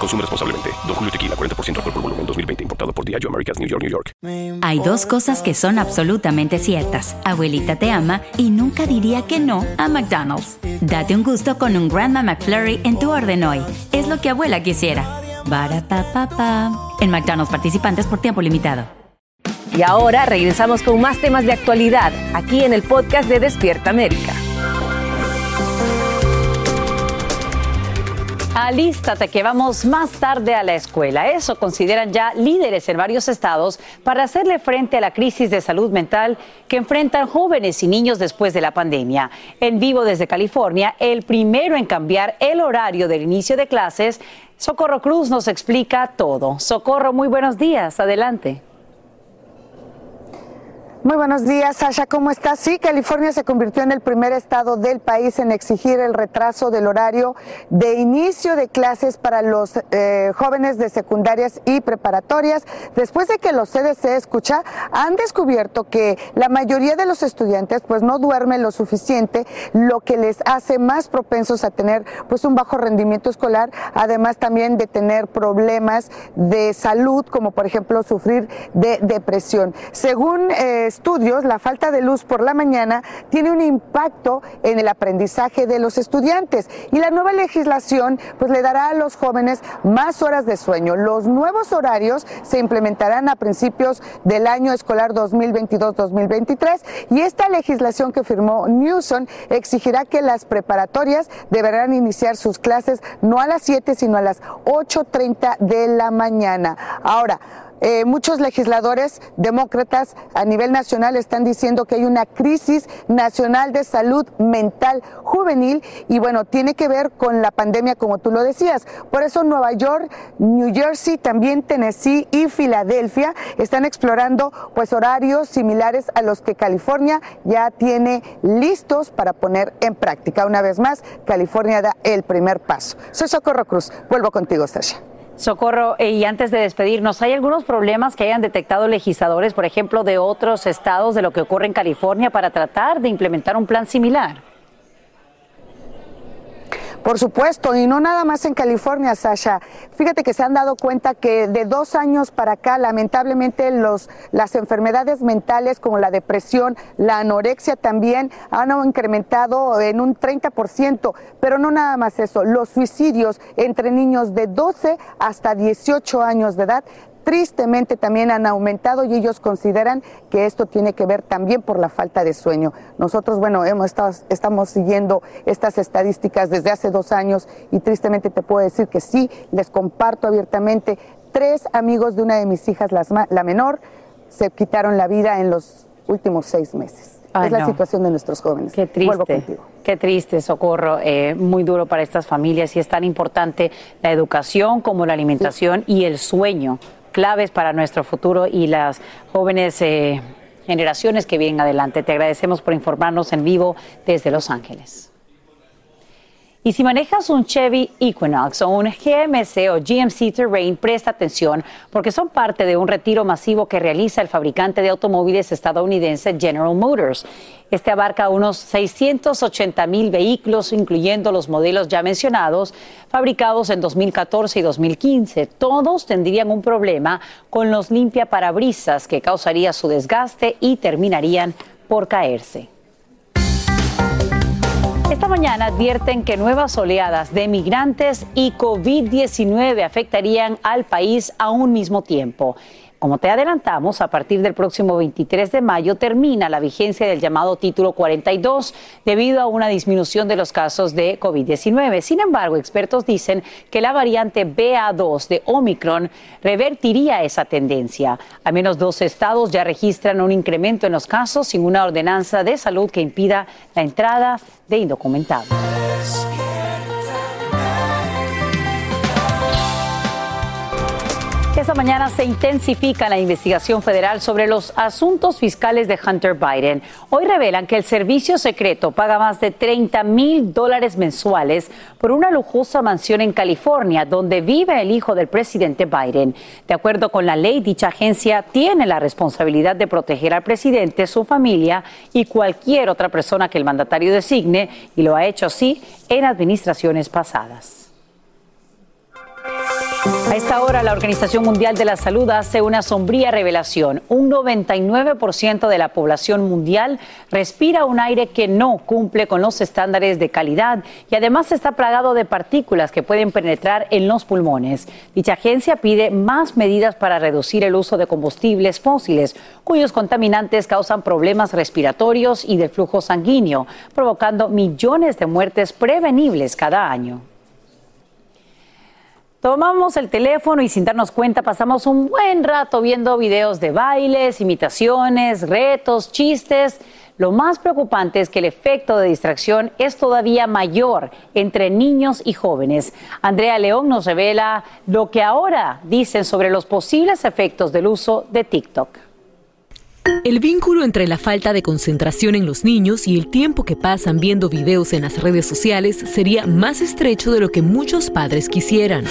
Consume responsablemente. Don Julio Tequila, 40% alcohol por volumen, 2020. Importado por Diageo Americas, New York, New York. Hay dos cosas que son absolutamente ciertas. Abuelita te ama y nunca diría que no a McDonald's. Date un gusto con un Grandma McFlurry en tu orden hoy. Es lo que abuela quisiera. Barapapapa. En McDonald's participantes por tiempo limitado. Y ahora regresamos con más temas de actualidad aquí en el podcast de Despierta América. Alístate que vamos más tarde a la escuela. Eso consideran ya líderes en varios estados para hacerle frente a la crisis de salud mental que enfrentan jóvenes y niños después de la pandemia. En vivo desde California, el primero en cambiar el horario del inicio de clases, Socorro Cruz nos explica todo. Socorro, muy buenos días. Adelante. Muy buenos días, Sasha. ¿Cómo estás? Sí, California se convirtió en el primer estado del país en exigir el retraso del horario de inicio de clases para los eh, jóvenes de secundarias y preparatorias, después de que los CDC escucha han descubierto que la mayoría de los estudiantes pues no duermen lo suficiente, lo que les hace más propensos a tener pues un bajo rendimiento escolar, además también de tener problemas de salud, como por ejemplo sufrir de depresión. Según eh, estudios, la falta de luz por la mañana tiene un impacto en el aprendizaje de los estudiantes y la nueva legislación pues le dará a los jóvenes más horas de sueño. Los nuevos horarios se implementarán a principios del año escolar 2022-2023 y esta legislación que firmó Newsom exigirá que las preparatorias deberán iniciar sus clases no a las 7 sino a las 8.30 de la mañana. Ahora, eh, muchos legisladores demócratas a nivel nacional están diciendo que hay una crisis nacional de salud mental juvenil y bueno, tiene que ver con la pandemia como tú lo decías. Por eso Nueva York, New Jersey, también Tennessee y Filadelfia están explorando pues horarios similares a los que California ya tiene listos para poner en práctica. Una vez más, California da el primer paso. Soy Socorro Cruz. Vuelvo contigo, Sasha. Socorro, eh, y antes de despedirnos, ¿hay algunos problemas que hayan detectado legisladores, por ejemplo, de otros estados de lo que ocurre en California para tratar de implementar un plan similar? Por supuesto, y no nada más en California, Sasha. Fíjate que se han dado cuenta que de dos años para acá, lamentablemente, los, las enfermedades mentales como la depresión, la anorexia también han incrementado en un 30%, pero no nada más eso, los suicidios entre niños de 12 hasta 18 años de edad tristemente también han aumentado y ellos consideran que esto tiene que ver también por la falta de sueño. Nosotros, bueno, hemos estado, estamos siguiendo estas estadísticas desde hace dos años y tristemente te puedo decir que sí, les comparto abiertamente, tres amigos de una de mis hijas, la menor, se quitaron la vida en los últimos seis meses. es la situación de nuestros jóvenes. Qué triste. Qué triste, Socorro. Eh, muy duro para estas familias y es tan importante la educación como la alimentación y el sueño claves para nuestro futuro y las jóvenes eh, generaciones que vienen adelante. Te agradecemos por informarnos en vivo desde Los Ángeles. Y si manejas un Chevy Equinox o un GMC o GMC Terrain, presta atención porque son parte de un retiro masivo que realiza el fabricante de automóviles estadounidense General Motors. Este abarca unos 680 mil vehículos, incluyendo los modelos ya mencionados, fabricados en 2014 y 2015. Todos tendrían un problema con los limpiaparabrisas que causaría su desgaste y terminarían por caerse. Esta mañana advierten que nuevas oleadas de migrantes y COVID-19 afectarían al país a un mismo tiempo. Como te adelantamos, a partir del próximo 23 de mayo termina la vigencia del llamado título 42 debido a una disminución de los casos de COVID-19. Sin embargo, expertos dicen que la variante BA2 de Omicron revertiría esa tendencia. Al menos dos estados ya registran un incremento en los casos sin una ordenanza de salud que impida la entrada de indocumentados. Esta mañana se intensifica la investigación federal sobre los asuntos fiscales de Hunter Biden. Hoy revelan que el servicio secreto paga más de 30 mil dólares mensuales por una lujosa mansión en California donde vive el hijo del presidente Biden. De acuerdo con la ley, dicha agencia tiene la responsabilidad de proteger al presidente, su familia y cualquier otra persona que el mandatario designe y lo ha hecho así en administraciones pasadas. A esta hora, la Organización Mundial de la Salud hace una sombría revelación. Un 99% de la población mundial respira un aire que no cumple con los estándares de calidad y además está plagado de partículas que pueden penetrar en los pulmones. Dicha agencia pide más medidas para reducir el uso de combustibles fósiles, cuyos contaminantes causan problemas respiratorios y del flujo sanguíneo, provocando millones de muertes prevenibles cada año. Tomamos el teléfono y sin darnos cuenta pasamos un buen rato viendo videos de bailes, imitaciones, retos, chistes. Lo más preocupante es que el efecto de distracción es todavía mayor entre niños y jóvenes. Andrea León nos revela lo que ahora dicen sobre los posibles efectos del uso de TikTok. El vínculo entre la falta de concentración en los niños y el tiempo que pasan viendo videos en las redes sociales sería más estrecho de lo que muchos padres quisieran.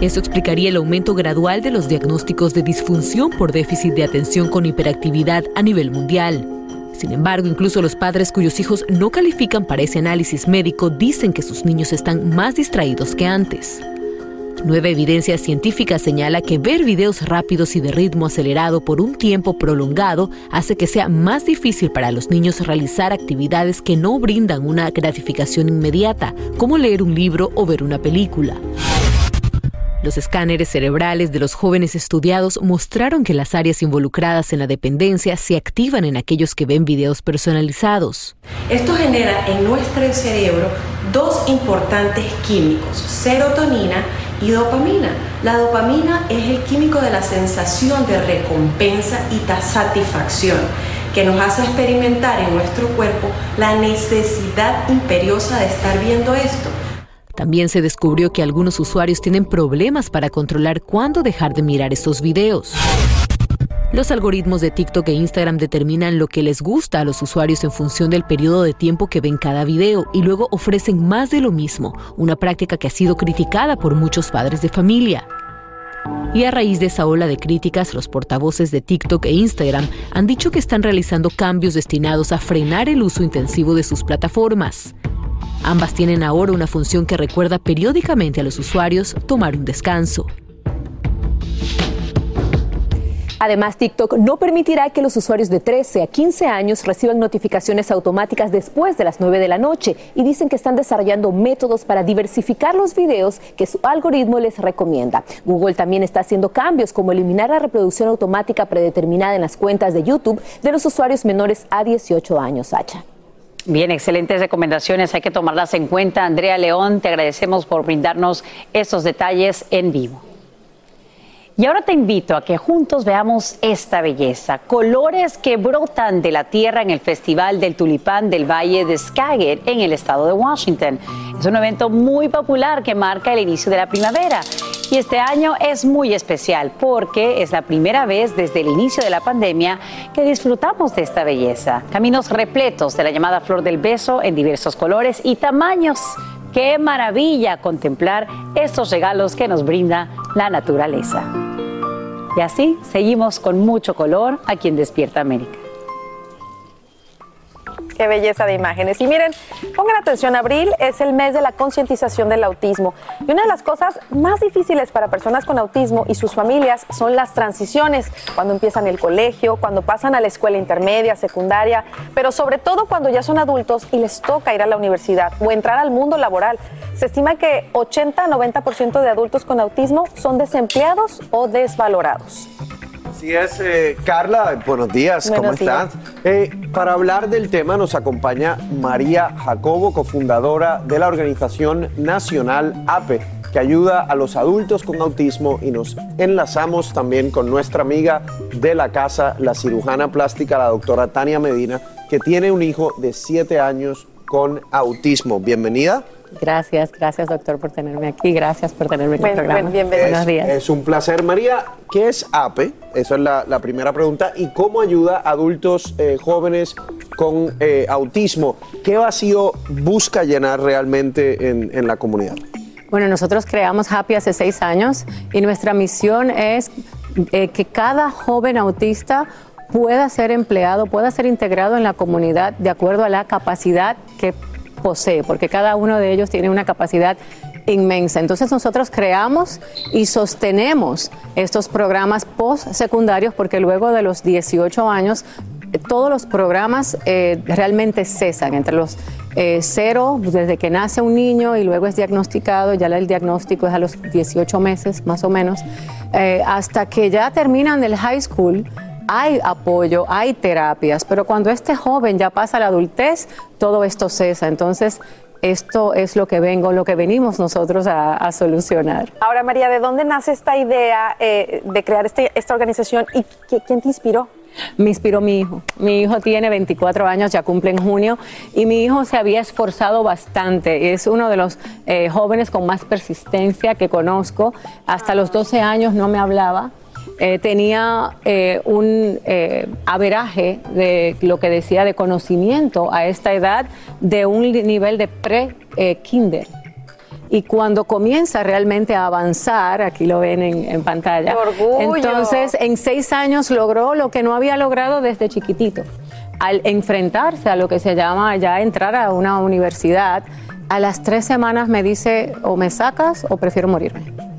Eso explicaría el aumento gradual de los diagnósticos de disfunción por déficit de atención con hiperactividad a nivel mundial. Sin embargo, incluso los padres cuyos hijos no califican para ese análisis médico dicen que sus niños están más distraídos que antes. Nueva evidencia científica señala que ver videos rápidos y de ritmo acelerado por un tiempo prolongado hace que sea más difícil para los niños realizar actividades que no brindan una gratificación inmediata, como leer un libro o ver una película. Los escáneres cerebrales de los jóvenes estudiados mostraron que las áreas involucradas en la dependencia se activan en aquellos que ven videos personalizados. Esto genera en nuestro cerebro dos importantes químicos, serotonina y dopamina. La dopamina es el químico de la sensación de recompensa y satisfacción que nos hace experimentar en nuestro cuerpo la necesidad imperiosa de estar viendo esto. También se descubrió que algunos usuarios tienen problemas para controlar cuándo dejar de mirar estos videos. Los algoritmos de TikTok e Instagram determinan lo que les gusta a los usuarios en función del periodo de tiempo que ven cada video y luego ofrecen más de lo mismo, una práctica que ha sido criticada por muchos padres de familia. Y a raíz de esa ola de críticas, los portavoces de TikTok e Instagram han dicho que están realizando cambios destinados a frenar el uso intensivo de sus plataformas. Ambas tienen ahora una función que recuerda periódicamente a los usuarios tomar un descanso. Además, TikTok no permitirá que los usuarios de 13 a 15 años reciban notificaciones automáticas después de las 9 de la noche y dicen que están desarrollando métodos para diversificar los videos que su algoritmo les recomienda. Google también está haciendo cambios como eliminar la reproducción automática predeterminada en las cuentas de YouTube de los usuarios menores a 18 años. Sacha. Bien, excelentes recomendaciones, hay que tomarlas en cuenta. Andrea León, te agradecemos por brindarnos estos detalles en vivo. Y ahora te invito a que juntos veamos esta belleza, colores que brotan de la tierra en el Festival del Tulipán del Valle de Skagit en el estado de Washington. Es un evento muy popular que marca el inicio de la primavera. Y este año es muy especial porque es la primera vez desde el inicio de la pandemia que disfrutamos de esta belleza. Caminos repletos de la llamada flor del beso en diversos colores y tamaños. Qué maravilla contemplar estos regalos que nos brinda la naturaleza. Y así seguimos con mucho color aquí en Despierta América. Qué belleza de imágenes. Y miren, pongan atención, abril es el mes de la concientización del autismo. Y una de las cosas más difíciles para personas con autismo y sus familias son las transiciones, cuando empiezan el colegio, cuando pasan a la escuela intermedia, secundaria, pero sobre todo cuando ya son adultos y les toca ir a la universidad o entrar al mundo laboral. Se estima que 80-90% de adultos con autismo son desempleados o desvalorados. Así es, eh, Carla, buenos días, ¿cómo estás? Eh, para hablar del tema nos acompaña María Jacobo, cofundadora de la organización nacional APE, que ayuda a los adultos con autismo y nos enlazamos también con nuestra amiga de la casa, la cirujana plástica, la doctora Tania Medina, que tiene un hijo de 7 años con autismo. Bienvenida. Gracias, gracias doctor por tenerme aquí, gracias por tenerme en el programa. Buenos días. Es un placer. María, ¿qué es APE? Esa es la, la primera pregunta. ¿Y cómo ayuda a adultos eh, jóvenes con eh, autismo? ¿Qué vacío busca llenar realmente en, en la comunidad? Bueno, nosotros creamos Happy hace seis años y nuestra misión es eh, que cada joven autista pueda ser empleado, pueda ser integrado en la comunidad de acuerdo a la capacidad que posee, porque cada uno de ellos tiene una capacidad inmensa. Entonces nosotros creamos y sostenemos estos programas post-secundarios porque luego de los 18 años eh, todos los programas eh, realmente cesan entre los eh, cero, desde que nace un niño y luego es diagnosticado, ya el diagnóstico es a los 18 meses más o menos, hasta que ya terminan el high school hay apoyo, hay terapias, pero cuando este joven ya pasa a la adultez, todo esto cesa. Entonces, esto es lo que vengo, lo que venimos nosotros a, solucionar. Ahora, María, ¿de dónde nace esta idea eh, de crear este, esta organización y quién te inspiró? Me inspiró mi hijo. Mi hijo tiene 24 años, ya cumple en junio, y mi hijo se había esforzado bastante. Es uno de los eh, jóvenes con más persistencia que conozco. Hasta los 12 años no me hablaba. Eh, tenía eh, un averaje de lo que decía de conocimiento a esta edad de un nivel de pre-kinder. y cuando comienza realmente a avanzar, aquí lo ven en, pantalla, entonces en seis años logró lo que no había logrado desde chiquitito. Al enfrentarse a lo que se llama ya entrar a una universidad, a las tres semanas me dice o me sacas o prefiero morirme.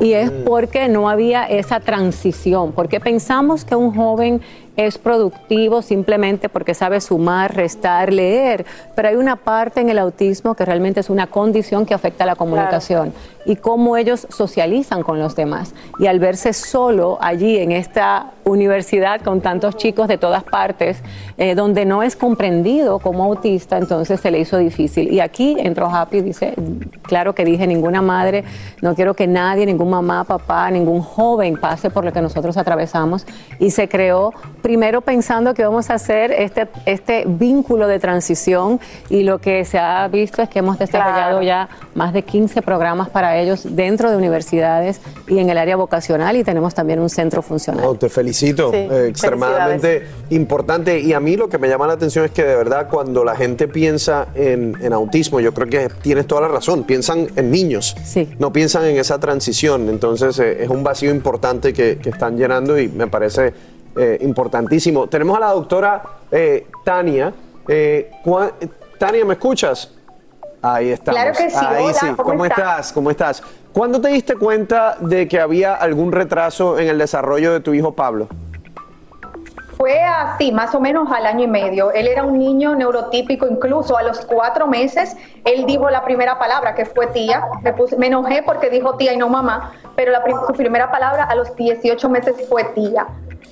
Y es porque no había esa transición, porque pensamos que un joven es productivo simplemente porque sabe sumar, restar, leer, pero hay una parte en el autismo que realmente es una condición que afecta a la comunicación y cómo ellos socializan con los demás. Y al verse solo allí en esta universidad con tantos chicos de todas partes, eh, donde no es comprendido como autista, entonces se le hizo difícil. Y aquí entró Happy, dice, claro que dije, ninguna madre, no quiero que nadie, ningún mamá, papá, ningún joven pase por lo que nosotros atravesamos. Y se creó primero pensando que vamos a hacer este, este vínculo de transición y lo que se ha visto es que hemos desarrollado ya más de 15 programas para ellos dentro de universidades y en el área vocacional y tenemos también un centro funcional. te felicito, eh, extremadamente importante. Y a mí lo que me llama la atención es que de verdad cuando la gente piensa en, autismo, yo creo que tienes toda la razón, piensan en niños, no piensan en esa transición, entonces eh, es un vacío importante que, que están llenando y me parece eh, importantísimo. Tenemos a la doctora eh, Tania. Eh, Tania, ¿me escuchas? Ahí estamos. Claro que sí. Ahí sí. ¿Cómo, estás? ¿Cómo estás? ¿Cuándo te diste cuenta de que había algún retraso en el desarrollo de tu hijo Pablo? Fue así, más o menos al año y medio. Él era un niño neurotípico, incluso a los cuatro meses, él dijo la primera palabra, que fue tía. Me, puse, me enojé porque dijo tía y no mamá, pero la, su primera palabra a los 18 meses fue tía.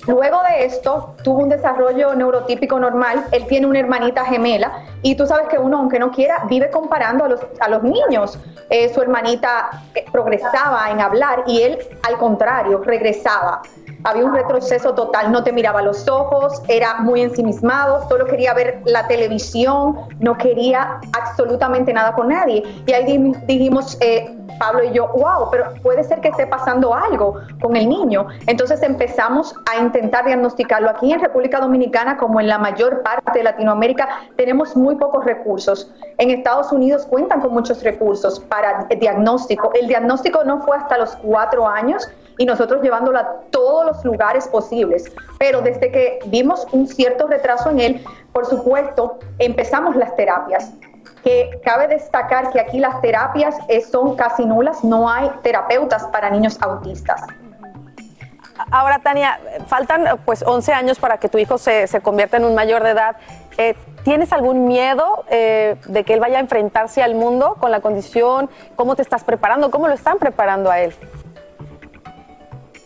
Luego de esto, tuvo un desarrollo neurotípico normal. Él tiene una hermanita gemela y tú sabes que uno, aunque no quiera, vive comparando a los, a los niños. Eh, su hermanita eh, progresaba en hablar y él, al contrario, regresaba. Había un retroceso total, no te miraba los ojos, era muy ensimismado, solo quería ver la televisión, no quería absolutamente nada con nadie. Y ahí dijimos, eh, Pablo y yo, wow, pero puede ser que esté pasando algo con el niño. Entonces empezamos a intentar diagnosticarlo. Aquí en República Dominicana, como en la mayor parte de Latinoamérica, tenemos muy pocos recursos. En Estados Unidos cuentan con muchos recursos para el diagnóstico. El diagnóstico no fue hasta los cuatro años y nosotros llevándolo a todos los lugares posibles. Pero desde que vimos un cierto retraso en él, por supuesto, empezamos las terapias que cabe destacar que aquí las terapias eh, son casi nulas, no hay terapeutas para niños autistas. Ahora, Tania, faltan pues 11 años para que tu hijo se, se convierta en un mayor de edad. Eh, ¿Tienes algún miedo eh, de que él vaya a enfrentarse al mundo con la condición? ¿Cómo te estás preparando? ¿Cómo lo están preparando a él?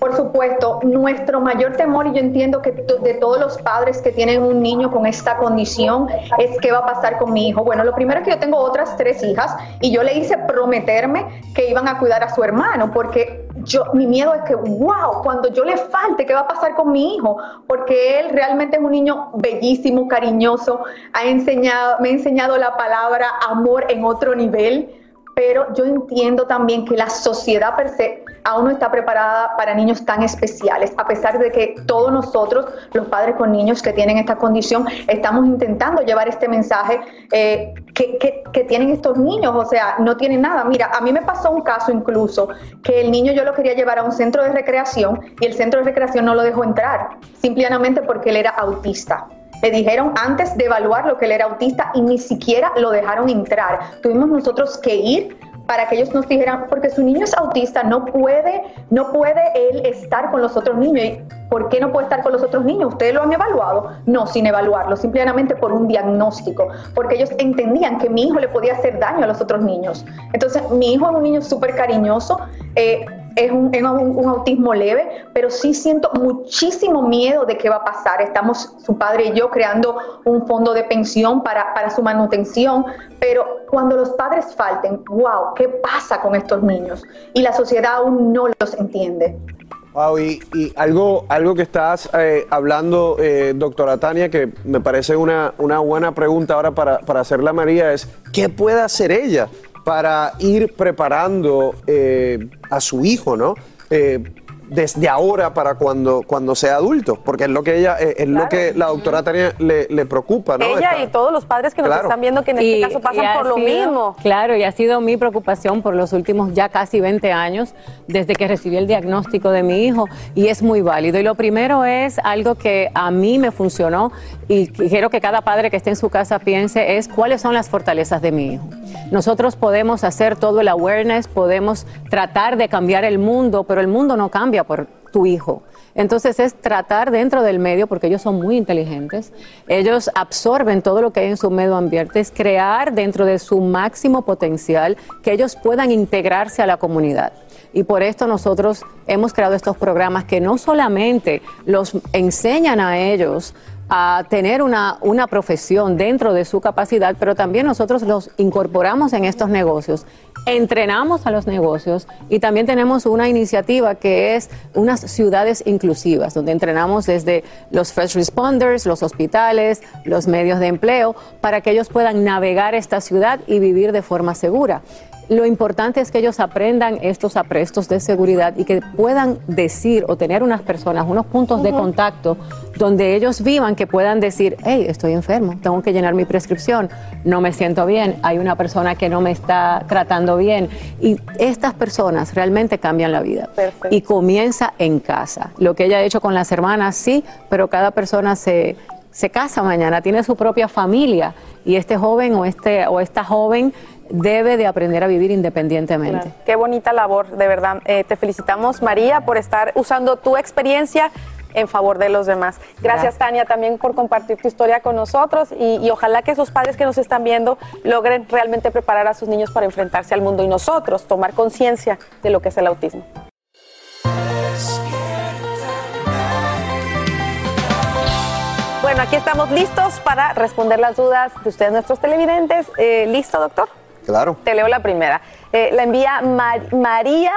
Por supuesto, nuestro mayor temor, y yo entiendo que de todos los padres que tienen un niño con esta condición, es qué va a pasar con mi hijo. Bueno, lo primero es que yo tengo otras tres hijas y yo le hice prometerme que iban a cuidar a su hermano, porque yo, mi miedo es que, wow, cuando yo le falte, ¿qué va a pasar con mi hijo? Porque él realmente es un niño bellísimo, cariñoso, ha enseñado, me ha enseñado la palabra amor en otro nivel pero yo entiendo también que la sociedad per se aún no está preparada para niños tan especiales, a pesar de que todos nosotros, los padres con niños que tienen esta condición, estamos intentando llevar este mensaje eh, que, que, tienen estos niños, o sea, no tienen nada. Mira, a mí me pasó un caso incluso que el niño yo lo quería llevar a un centro de recreación y el centro de recreación no lo dejó entrar, simplemente porque él era autista. Le dijeron antes de evaluar lo que él era autista y ni siquiera lo dejaron entrar. Tuvimos nosotros que ir para que ellos nos dijeran, porque su niño es autista, no puede, no puede él estar con los otros niños. ¿Por qué no puede estar con los otros niños? ¿Ustedes lo han evaluado? No, sin evaluarlo, simplemente por un diagnóstico, porque ellos entendían que mi hijo le podía hacer daño a los otros niños. Entonces, mi hijo es un niño súper cariñoso. Eh, es, un, es un- un autismo leve, pero sí siento muchísimo miedo de qué va a pasar. Estamos, su padre y yo, creando un fondo de pensión para, para su manutención, pero cuando los padres falten, wow, ¿qué pasa con estos niños? Y la sociedad aún no los entiende. Wow, y, y algo, algo que estás eh, hablando, eh, doctora Tania, que me parece una, una buena pregunta ahora para, para hacerla a María, es ¿qué puede hacer ella para ir preparando eh, a su hijo, ¿no? Eh, desde ahora para cuando, cuando sea adulto, porque es lo que ella, eh, es lo que la doctora Tania le, le preocupa, ¿no? Ella Está- y todos los padres que nos Claro. están viendo que en este caso pasan por lo sido- mismo. Claro, y ha sido mi preocupación por los últimos ya casi 20 años, desde que recibí el diagnóstico de mi hijo, y es muy válido. Y lo primero es algo que a mí me funcionó y quiero que cada padre que esté en su casa piense, es cuáles son las fortalezas de mi hijo. Nosotros podemos hacer todo el awareness, podemos tratar de cambiar el mundo, pero el mundo no cambia por tu hijo. Entonces es tratar dentro del medio, porque ellos son muy inteligentes, ellos absorben todo lo que hay en su medio ambiente, es crear dentro de su máximo potencial que ellos puedan integrarse a la comunidad. Y por esto nosotros hemos creado estos programas que no solamente los enseñan a ellos a tener una, una profesión dentro de su capacidad, pero también nosotros los incorporamos en estos negocios, entrenamos a los negocios y también tenemos una iniciativa que es unas ciudades inclusivas, donde entrenamos desde los first responders, los hospitales, los medios de empleo, para que ellos puedan navegar esta ciudad y vivir de forma segura. Lo importante es que ellos aprendan estos aprestos de seguridad y que puedan decir o tener unas personas, unos puntos de contacto donde ellos vivan que puedan decir, hey, estoy enfermo, tengo que llenar mi prescripción, no me siento bien, hay una persona que no me está tratando bien. Y estas personas realmente cambian la vida. Y comienza en casa. Lo que ella ha hecho con las hermanas, sí, pero cada persona se, se casa mañana, tiene su propia familia y este joven o, este, o esta joven debe de aprender a vivir independientemente. Claro. Qué bonita labor, de verdad. Eh, te felicitamos, María, por estar usando tu experiencia en favor de los demás. Gracias, Gracias. Tania, también por compartir tu historia con nosotros y, y ojalá que esos padres que nos están viendo logren realmente preparar a sus niños para enfrentarse al mundo y nosotros tomar conciencia de lo que es el autismo. Bueno, aquí estamos listos para responder las dudas de ustedes, nuestros televidentes. Eh, ¿Listo, doctor? Claro. Te leo la primera. Eh, la envía Mar- María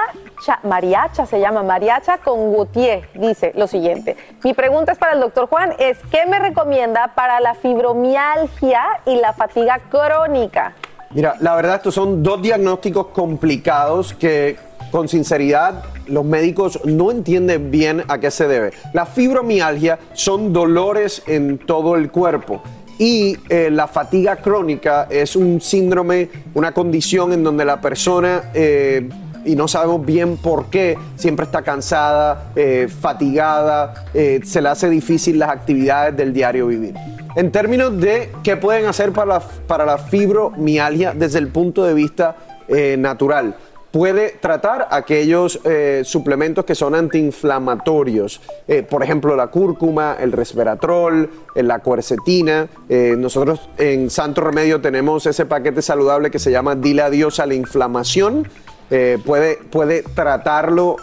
Cha- Mariacha, se llama Mariacha con Gutiérrez. Dice lo siguiente. Mi pregunta es para el doctor Juan, es ¿qué me recomienda para la fibromialgia y la fatiga crónica? Mira, la verdad estos son dos diagnósticos complicados que con sinceridad los médicos no entienden bien a qué se debe. La fibromialgia son dolores en todo el cuerpo y eh, la fatiga crónica es un síndrome, una condición en donde la persona... eh, y no sabemos bien por qué, siempre está cansada, eh, fatigada, se le hace difícil las actividades del diario vivir. En términos de qué pueden hacer para la, para la fibromialgia desde el punto de vista natural, puede tratar aquellos eh, suplementos que son antiinflamatorios, eh, por ejemplo la cúrcuma, el resveratrol, eh, la cuercetina. Nosotros en Santo Remedio tenemos ese paquete saludable que se llama Dile adiós a la inflamación. Puede, puede tratarlo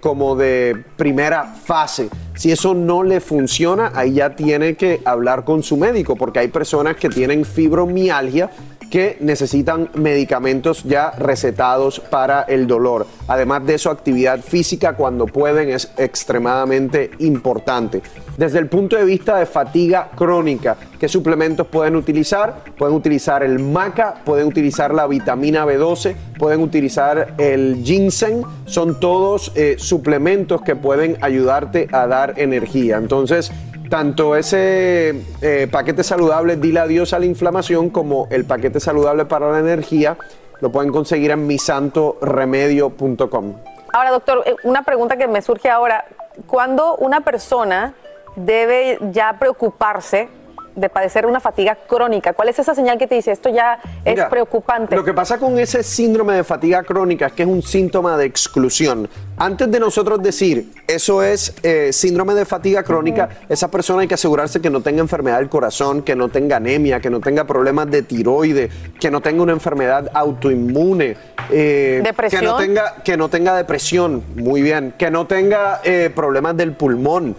como de primera fase. Si eso no le funciona, ahí ya tiene que hablar con su médico, porque hay personas que tienen fibromialgia que necesitan medicamentos ya recetados para el dolor. Además de eso, actividad física cuando pueden es extremadamente importante. Desde el punto de vista de fatiga crónica, ¿qué suplementos pueden utilizar? Pueden utilizar el maca, pueden utilizar la vitamina B12, pueden utilizar el ginseng. Son todos eh, suplementos que pueden ayudarte a dar energía. Entonces, tanto ese eh, paquete saludable Dile adiós a la inflamación como el paquete saludable para la energía lo pueden conseguir en misantoremedio.com. Ahora, doctor, eh, una pregunta que me surge ahora. ¿Cuándo una persona debe ya preocuparse de padecer una fatiga crónica? ¿Cuál es esa señal que te dice esto ya es Mira, preocupante? Lo que pasa con ese síndrome de fatiga crónica es que es un síntoma de exclusión. Antes de nosotros decir eso es eh, síndrome de fatiga crónica, esa persona hay que asegurarse que no tenga enfermedad del corazón, que no tenga anemia, que no tenga problemas de tiroide, que no tenga una enfermedad autoinmune, eh, ¿Depresión? que no tenga que no tenga depresión, muy bien, que no tenga eh, problemas del pulmón.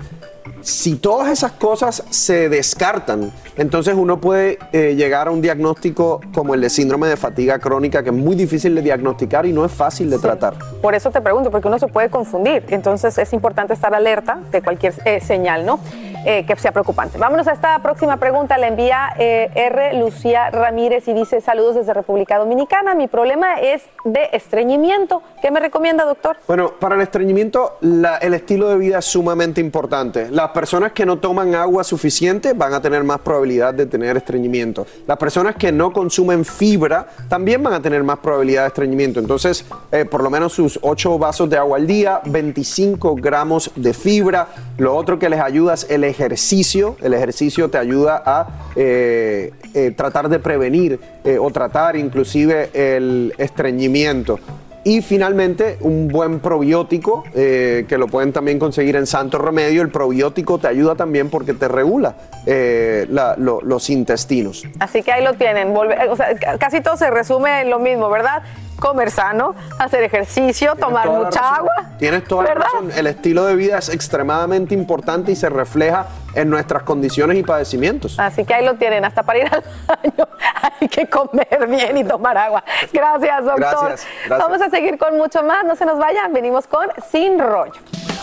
Si todas esas cosas se descartan, entonces uno puede eh, llegar a un diagnóstico como el de síndrome de fatiga crónica, que es muy difícil de diagnosticar y no es fácil de tratar. Por eso te pregunto, porque uno se puede confundir. Entonces es importante estar alerta de cualquier eh, señal, ¿no? Eh, que sea preocupante. Vámonos a esta próxima pregunta. La envía eh, R. Lucía Ramírez y dice: Saludos desde República Dominicana. Mi problema es de estreñimiento. ¿Qué me recomienda, doctor? Bueno, para el estreñimiento, el estilo de vida es sumamente importante. Las personas que no toman agua suficiente van a tener más probabilidad de tener estreñimiento. Las personas que no consumen fibra también van a tener más probabilidad de estreñimiento. Entonces, eh, por lo menos sus 8 vasos de agua al día, 25 gramos de fibra. Lo otro que les ayuda es el ejercicio. El ejercicio te ayuda a eh, eh, tratar de prevenir eh, o tratar inclusive el estreñimiento. Y finalmente, un buen probiótico, que lo pueden también conseguir en Santo Remedio. El probiótico te ayuda también porque te regula la- lo- los intestinos. Así que ahí lo tienen. O sea, ca- casi todo se resume en lo mismo, ¿verdad? Comer sano, hacer ejercicio, tomar mucha agua. Tienes toda la razón. El estilo de vida es extremadamente importante y se refleja en nuestras condiciones y padecimientos. Así que ahí lo tienen, hasta para ir al baño hay que comer bien y tomar agua. Gracias, doctor. Gracias, gracias. Vamos a seguir con mucho más, no se nos vayan, venimos con Sin Rollo.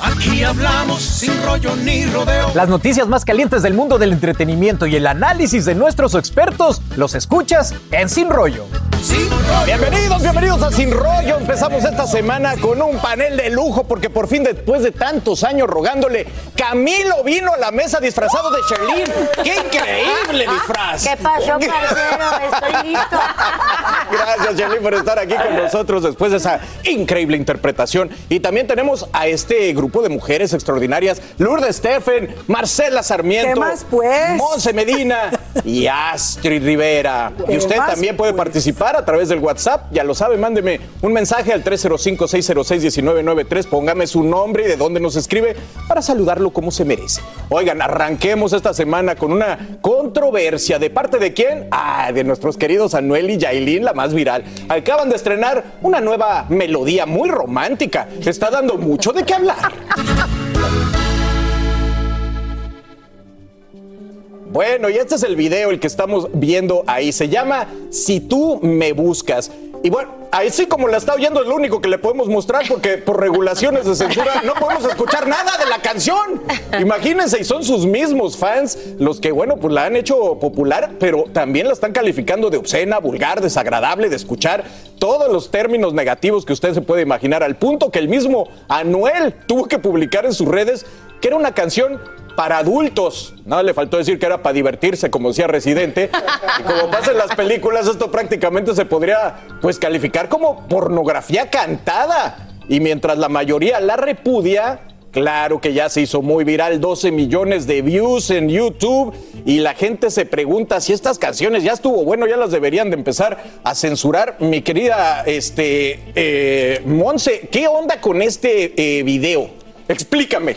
Aquí hablamos sin rollo ni rodeo. Las noticias más calientes del mundo del entretenimiento y el análisis de nuestros expertos los escuchas en Sin Rollo. Bienvenidos, bienvenidos a Sin Rollo. Empezamos esta semana con un panel de lujo porque por fin después de tantos años rogándole, Camilo vino a la mesa disfrazado de Sherlyn. ¡Qué increíble disfraz! ¿Qué pasó, parcero? Estoy listo. Gracias, Sherlyn, por estar aquí con nosotros después de esa increíble interpretación. Y también tenemos a este grupo de mujeres extraordinarias: Lourdes Steffen, Marcela Sarmiento, ¿Qué más, pues? Monse Medina y Astrid Rivera. Y ¿Qué usted más, también puede participar a través del WhatsApp. Ya lo sabe, mándeme un mensaje al 305-606-1993. Póngame su nombre y de dónde nos escribe para saludarlo como se merece. Oigan, arranquemos esta semana con una controversia. ¿De parte de quién? Ah, de nuestros queridos Anuel y Yailin, la más viral. Acaban de estrenar una nueva melodía muy romántica. Está dando mucho de qué hablar. Bueno, y este es el video, el que estamos viendo ahí. Se llama Si tú me buscas. Y bueno, ahí sí como la está oyendo es lo único que le podemos mostrar porque por regulaciones de censura no podemos escuchar nada de la canción. Imagínense, y son sus mismos fans los que, bueno, pues la han hecho popular, pero también la están calificando de obscena, vulgar, desagradable de escuchar, todos los términos negativos que usted se puede imaginar, al punto que el mismo Anuel tuvo que publicar en sus redes que era una canción para adultos. Nada le faltó decir que era para divertirse, como decía Residente. Y como pasa en las películas, esto prácticamente se podría pues calificar como pornografía cantada. Y mientras la mayoría la repudia, claro que ya se hizo muy viral, 12 millones de views en YouTube y la gente se pregunta si estas canciones ya estuvo bueno, ya las deberían de empezar a censurar. Mi querida este, eh, Monse, ¿qué onda con este eh, video? Explícame.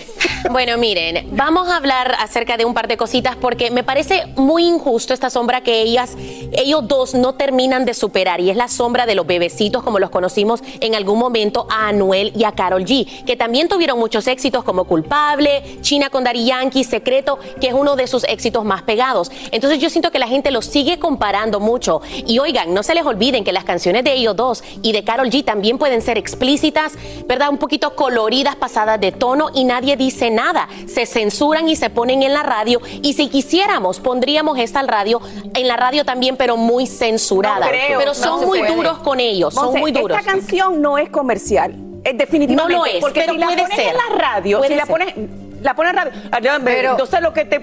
Bueno, miren, vamos a hablar acerca de un par de cositas porque me parece muy injusto esta sombra que ellas, ellos dos no terminan de superar y es la sombra de los bebecitos como los conocimos en algún momento a Anuel y a Carol G, que también tuvieron muchos éxitos como Culpable, China con Daddy Yankee, Secreto, que es uno de sus éxitos más pegados. Entonces yo siento que la gente los sigue comparando mucho y oigan, no se les olviden que las canciones de ellos dos y de Carol G también pueden ser explícitas, ¿verdad? Un poquito coloridas, pasadas de tono y nadie dice nada. Se censuran y se ponen en la radio y si quisiéramos pondríamos esta al radio, en la radio también, pero muy censurada. No creo, pero son muy puede. duros con ellos, son muy duros. Esta canción no es comercial. Es definitivamente. No lo es, porque pero si la puede pones ser. en la radio, Puede si la ser. Pones. la ponen rápido. Pero- Entonces lo que te...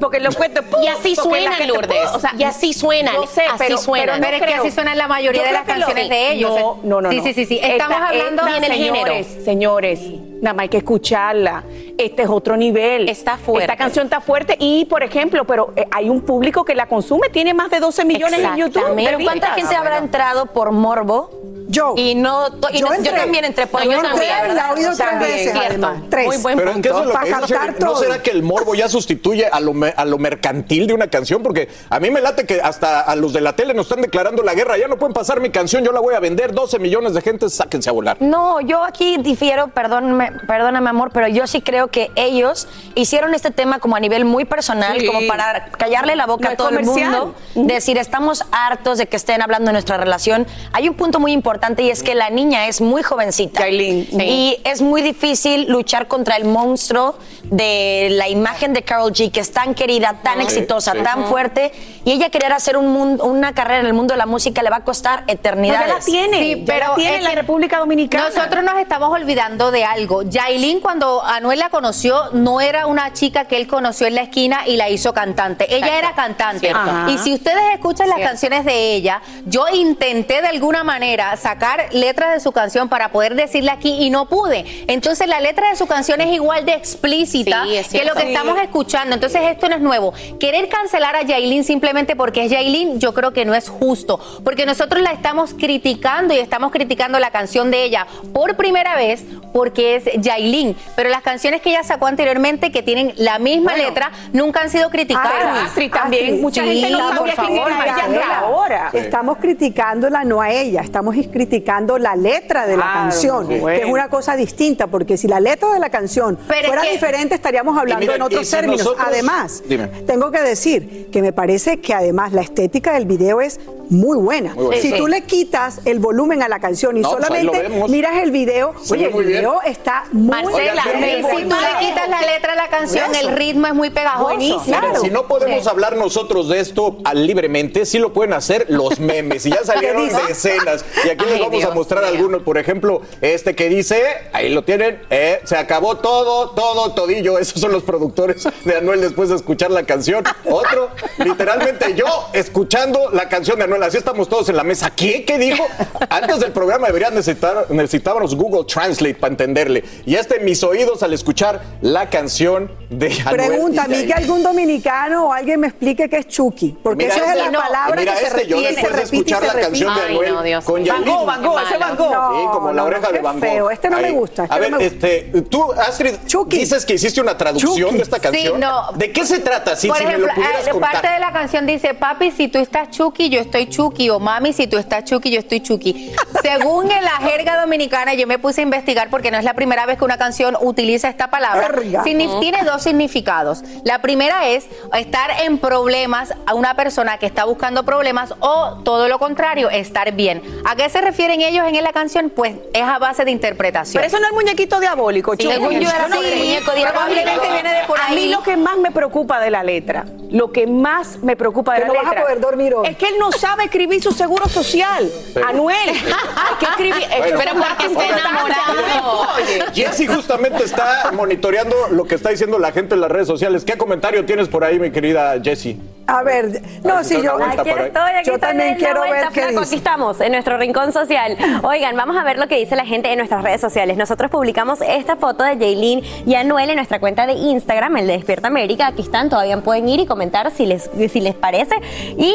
Porque lo cuento... Y así suenan, que te- Lourdes. o sea, y así suenan. Yo sé, así pero, suenan. Pero, no Pero es que así suenan la mayoría Yo de las lo- canciones de ellos. No, no, no. Sí, no. sí, sí, sí. Estamos hablando- esta, Viene el género. señores, señores, nada más hay que escucharla. Este es otro nivel. Está fuerte. Esta canción está fuerte y, por ejemplo, pero eh, hay un público que la consume, tiene más de 12 millones en YouTube. Pero ¿cuánta gente habrá entrado por morbo? Yo. Y no, to- y Yo no- yo, también entré por Yo entré la he oído tres También, veces, cierto. además. Tres. Muy buen Pero es que eso es lo que dice. ¿No será que el morbo ya sustituye a lo, me- a lo mercantil de una canción? Porque a mí me late que hasta a los de la tele nos están declarando la guerra. Ya no pueden pasar mi canción, yo la voy a vender. 12 millones de gente, sáquense a volar. No, yo aquí difiero, perdóname, perdóname amor, pero yo sí creo que ellos hicieron este tema como a nivel muy personal, Sí. como para callarle la boca No a todo el mundo, decir estamos hartos de que estén hablando de nuestra relación. Hay un punto muy importante y es que la niña es muy jovencita y es muy difícil luchar contra el monstruo de la imagen de Carol G, que es tan querida, tan Sí, exitosa, sí. tan fuerte, y ella querer hacer un mundo- una carrera en el mundo de la música le va a costar eternidades. ya la tiene, Sí, ya la pero tiene en la República Dominicana. Nosotros nos estamos olvidando de algo. Yailin, cuando Anuel la conoció, no era una chica que él conoció en la esquina y la hizo cantante. Ella Exacto. era cantante. Y si ustedes escuchan las canciones de ella, yo intenté de alguna manera sacar letras de su canción para poder decirle aquí y no pude. Entonces la letra de su canción es igual de explícita Sí, es que lo que Sí. estamos escuchando. Entonces esto no es nuevo. Querer cancelar a Yailin simplemente porque es Yailin, yo creo que no es justo. Porque nosotros la estamos criticando y estamos criticando la canción de ella por primera vez porque es Yailin. Pero las canciones que ella sacó anteriormente, que tienen la misma Bueno. letra, nunca han sido criticadas. Ah, Astrid también. Astrid, Mucha sí, gente no por sabía quién favor, era ella ahora. Estamos criticándola no a ella, estamos criticando la letra de la Ah, canción, bueno. que es una cosa distinta, porque si la letra de la canción Pero es fuera que- diferente estaríamos hablando en otros si términos. nosotros- Además, Dime. tengo que decir que me parece que además la estética del video es muy buena. Muy buena. Si Sí. tú le quitas el volumen a la canción y No, pues solamente miras el video, oye, el bien. video está muy Marcela, bien, si tú le quitas la letra a la canción, Eso. el ritmo es muy pegajoso. Buenísimo. Miren, Claro. si no podemos Sí. hablar nosotros de esto libremente, sí lo pueden hacer los memes. Y ya salieron decenas. Y aquí les Ay, vamos a Dios mostrar mío. algunos. Por ejemplo, este que dice, ahí lo tienen, eh, se acabó todo, todo, todillo. Esos son los productores de Anuel después de escuchar la canción. Otro, literalmente yo escuchando la canción de Anuel. Así estamos todos en la mesa. ¿Qué? ¿Qué dijo? Antes del programa deberían necesitar, necesitábamos Google Translate para entenderle. Y este mis oídos al escuchar la canción de Anuel. Pregunta a mí que algún dominicano o alguien me explique qué es Chucky, porque Mira esa es este, la no, palabra mira que se este, yo repite, se después de escuchar se la repite. canción de Anuel no, Dios con mío. Gogh, Van Gogh, ese Van Gogh. Sí, como la no, oreja no, de Van Gogh. feo, este no me gusta, este a ver, este, tú, Astrid, Chucky. dices que hiciste una traducción Chucky. de esta canción. Sí, no. ¿De qué se trata? Sí, Por si ejemplo, me lo pudieras eh, contar. parte de la canción dice, papi, si tú estás chuki, yo estoy chuki, o mami, si tú estás chuki, yo estoy chuki. Según en la jerga dominicana, yo me puse a investigar porque no es la primera vez que una canción utiliza esta palabra. Signif- Tiene dos significados. La primera es estar en problemas a una persona que está buscando problemas o todo lo contrario, estar bien. ¿A qué se refieren ellos en la canción? Pues es a base de interpretación. Pero eso no es muñequito diabólico, Sí, Chucky. según yo era no así, creo. muñeco diabólico. Probablemente viene de por ahí. A mí lo que más me preocupa de la letra, lo que más me preocupa de Que la no vas a letra. poder dormir hoy. Es que él no sabe escribir su seguro social. Anuel, hay que escribir. Bueno. Pero porque está enamorado. Jessy justamente está monitoreando lo que está diciendo la gente en las redes sociales. ¿Qué comentario tienes por ahí, mi querida Jessy? A ver, no, si yo, Aquí estoy, aquí yo estoy también quiero ver qué flaco, Aquí estamos, en nuestro rincón social. Oigan, vamos a ver lo que dice la gente en nuestras redes sociales. Nosotros publicamos esta foto de Jaylin y Anuel en nuestra cuenta de Instagram, el de Despierta América. Aquí están, todavía pueden ir y comentar si les, si les parece. Y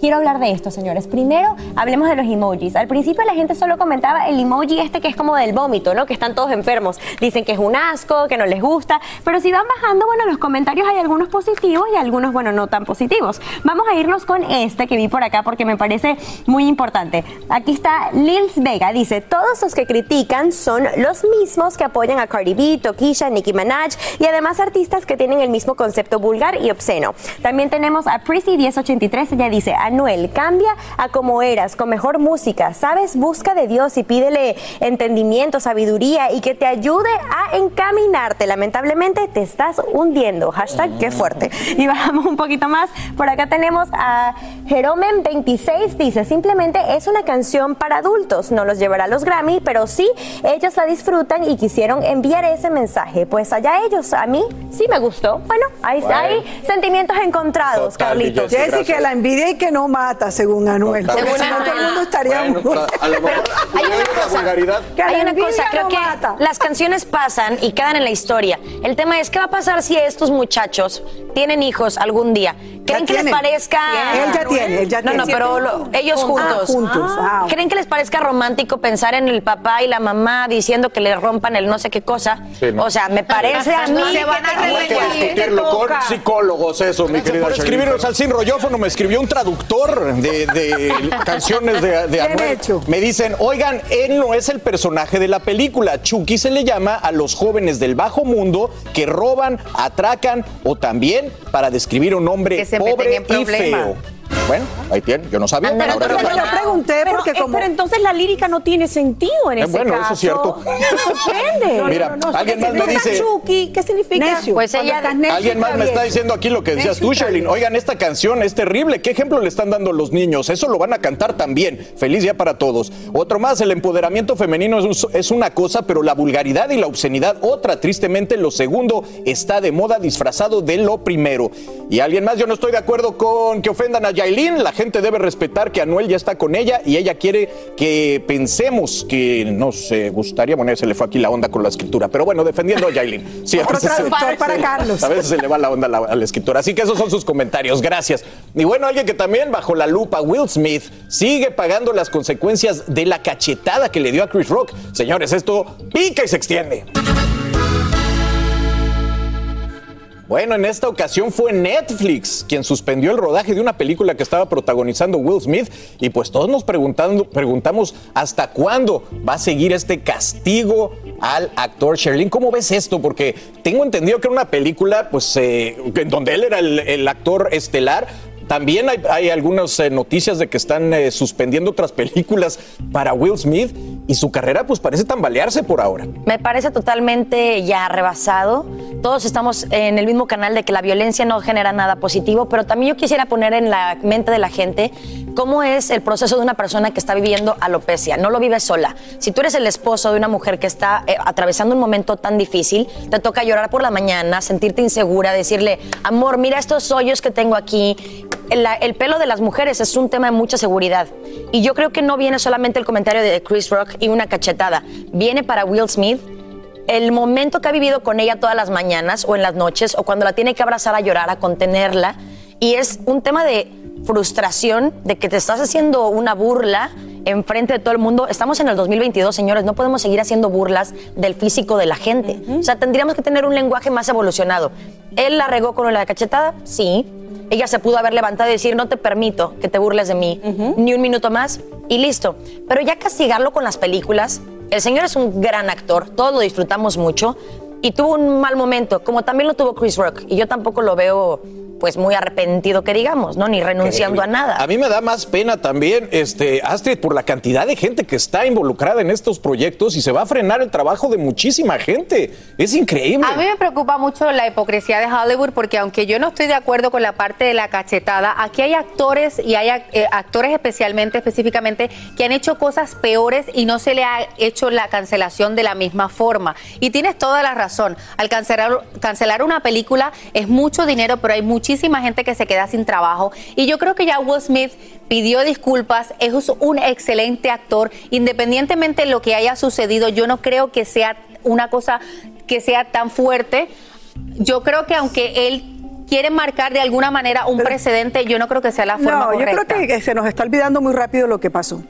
Quiero hablar de esto, señores. Primero, hablemos de los emojis. Al principio la gente solo comentaba el emoji este que es como del vómito, ¿no? Que están todos enfermos. Dicen que es un asco, que no les gusta. Pero si van bajando, bueno, los comentarios hay algunos positivos y algunos, bueno, no tan positivos. Vamos a irnos con este que vi por acá porque me parece muy importante. Aquí está Lils Vega. Dice, todos los que critican son los mismos que apoyan a Cardi B, Tokisha, Nicki Minaj y además artistas que tienen el mismo concepto vulgar y obsceno. También tenemos a Prissy1083. Ella dice, Anuel, cambia a como eras, con mejor música, ¿sabes? Busca de Dios y pídele entendimiento, sabiduría y que te ayude a encaminarte. Lamentablemente te estás hundiendo. Hashtag qué fuerte. Y bajamos un poquito más. Por acá tenemos a Jeromen26, dice, simplemente es una canción para adultos, no los llevará a los Grammy, pero sí, ellos la disfrutan y quisieron enviar ese mensaje. Pues allá ellos, a mí sí me gustó. Bueno, hay, Bueno. hay sentimientos encontrados, Total, Carlitos. Jessy, que la envidia y que no mata, según Anuel. Si no, Según todo el mundo estaría Bueno, muy- a lo mejor Hay una cosa, Que hay la una envidia cosa, creo no que mata. las canciones pasan y quedan en la historia. El tema es, ¿qué va a pasar si estos muchachos tienen hijos algún día? ¿Creen que les parezca...? Él ya tiene, él ya no, tiene. No, pero lo- ellos Ah, juntos. juntos, ah. ¿Creen que les parezca romántico pensar en el papá y la mamá diciendo que le rompan el no sé qué cosa? Sí, no. O sea, me parece a mí... Se van a que discutirlo con psicólogos, eso, mi querida Por escribirnos al sin rollófono me escribió un traductor de, de canciones de, de Anuel. hecho. Me dicen, oigan, él no es el personaje de la película. Chucky se le llama a los jóvenes del bajo mundo que roban, atracan o también para describir un hombre pobre y feo. Bueno, ahí tienen, yo no sabía. Pero, ahora entonces yo saben. pregunté pero, porque eh, como- pero entonces la lírica no tiene sentido en Eh, ese bueno, caso. eso es cierto. Me sorprende. Mira, alguien más me dice- Chucky, ¿qué significa? Necio. Pues ella- necio, Alguien más me está diciendo aquí lo que decías Necio tú, Sherlyn. Oigan, esta canción es terrible. ¿Qué ejemplo le están dando los niños? Eso lo van a cantar también. Feliz día para todos. Otro más, el empoderamiento femenino es, un- es una cosa, pero la vulgaridad y la obscenidad otra. Tristemente, lo segundo está de moda disfrazado de lo primero. Y alguien más, yo no estoy de acuerdo con que ofendan a Yailin. La gente debe respetar que Anuel ya está con ella y ella quiere que pensemos que nos eh, gustaría. Bueno, se le fue aquí la onda con la escritura. Pero bueno, defendiendo a Yailin. Sí, a veces se- para Carlos. a veces se le va la onda a la, a la escritora. Así que esos son sus comentarios. Gracias. Y bueno, alguien que también bajo la lupa, Will Smith, sigue pagando las consecuencias de la cachetada que le dio a Chris Rock. Señores, esto pica y se extiende. Bueno, en esta ocasión fue Netflix quien suspendió el rodaje de una película que estaba protagonizando Will Smith y pues todos nos preguntando, preguntamos hasta cuándo va a seguir este castigo al actor Sherlyn. ¿Cómo ves esto? Porque tengo entendido que era una película pues eh, en donde él era el, el actor estelar. También hay, algunas eh, noticias de que están eh, suspendiendo otras películas para Will Smith y su carrera pues parece tambalearse por ahora. Me parece totalmente ya rebasado. Todos estamos en el mismo canal de que la violencia no genera nada positivo, pero también yo quisiera poner en la mente de la gente cómo es el proceso de una persona que está viviendo alopecia. No lo vive sola. Si tú eres el esposo de una mujer que está eh, atravesando un momento tan difícil, te toca llorar por la mañana, sentirte insegura, decirle, amor, mira estos hoyos que tengo aquí. El, el pelo de las mujeres es un tema de mucha seguridad. Y yo creo que no viene solamente el comentario de Chris Rock y una cachetada. Viene para Will Smith el momento que ha vivido con ella todas las mañanas o en las noches o cuando la tiene que abrazar a llorar, a contenerla. Y es un tema de frustración, de que te estás haciendo una burla enfrente de todo el mundo. Estamos en el 2022, señores, no podemos seguir haciendo burlas del físico de la gente. O sea, tendríamos que tener un lenguaje más evolucionado. ¿Él la regó con la cachetada? Sí. Ella se pudo haber levantado y decir, no te permito que te burles de mí, ni un minuto más, y listo. Pero ya castigarlo con las películas, el señor es un gran actor, todos lo disfrutamos mucho, y tuvo un mal momento, como también lo tuvo Chris Rock, y yo tampoco lo veo pues muy arrepentido que digamos, ¿no? Ni renunciando a nada. A mí me da más pena también, este, Astrid, por la cantidad de gente que está involucrada en estos proyectos y se va a frenar el trabajo de muchísima gente. Es increíble. A mí me preocupa mucho la hipocresía de Hollywood porque aunque yo no estoy de acuerdo con la parte de la cachetada, aquí hay actores y hay eh, actores especialmente, específicamente, que han hecho cosas peores y no se le ha hecho la cancelación de la misma forma. Y tienes toda la razón. Al cancelar, cancelar una película es mucho dinero, pero hay muchísima gente que se queda sin trabajo. Y yo creo que ya Will Smith pidió disculpas, es un excelente actor, independientemente de lo que haya sucedido, yo no creo que sea una cosa que sea tan fuerte. Yo creo que aunque él quiere marcar de alguna manera un precedente, yo no creo que sea la forma No, correcta. yo creo que, que se nos está olvidando muy rápido lo que pasó.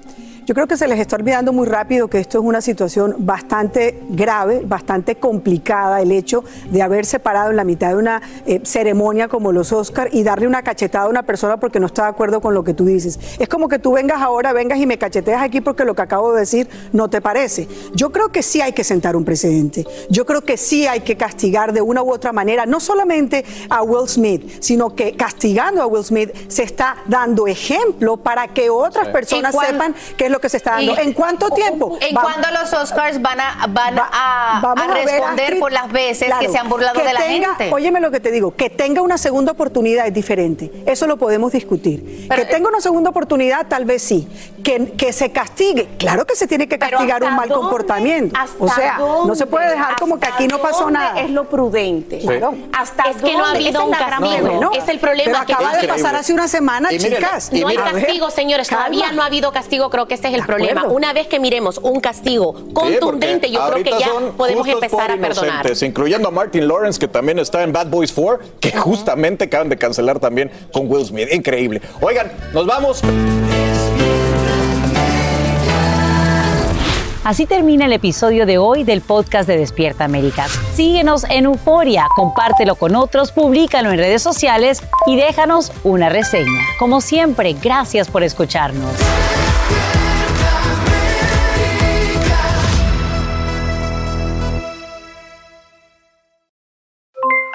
Yo creo que se les está olvidando muy rápido que esto es una situación bastante grave, bastante complicada, el hecho de haber separado en la mitad de una eh, ceremonia como los Oscar y darle una cachetada a una persona porque no está de acuerdo con lo que tú dices. Es como que tú vengas ahora, vengas y me cacheteas aquí porque lo que acabo de decir no te parece. Yo creo que sí hay que sentar un precedente. Yo creo que sí hay que castigar de una u otra manera, no solamente a Will Smith, sino que castigando a Will Smith se está dando ejemplo para que otras personas sepan qué es lo que se está dando. ¿En cuánto tiempo? ¿En cuándo los Oscars van a, van a, responder por las veces que se han burlado de la gente? Óyeme lo que te digo, que tenga una segunda oportunidad es diferente. Eso lo podemos discutir. que tenga una segunda oportunidad, tal vez sí. Que, que se castigue. Claro que se tiene que castigar un mal comportamiento. O sea, no se puede dejar como que aquí no pasó nada. Es lo prudente. Hasta es que no ha habido un castigo. es el problema. Pero acaba de pasar hace una semana, chicas. no hay castigo, señores. Todavía no ha habido castigo. Creo que ese es el problema. Una vez que miremos un castigo contundente, yo creo que ya podemos empezar a perdonar. Incluyendo a Martin Lawrence, que también está en Bad Boys 4, que justamente acaban de cancelar también con Will Smith. Increíble. Oigan, nos vamos. Así termina el episodio de hoy del podcast de Despierta América. Síguenos en Euforia, compártelo con otros, públicalo en redes sociales y déjanos una reseña. Como siempre, gracias por escucharnos.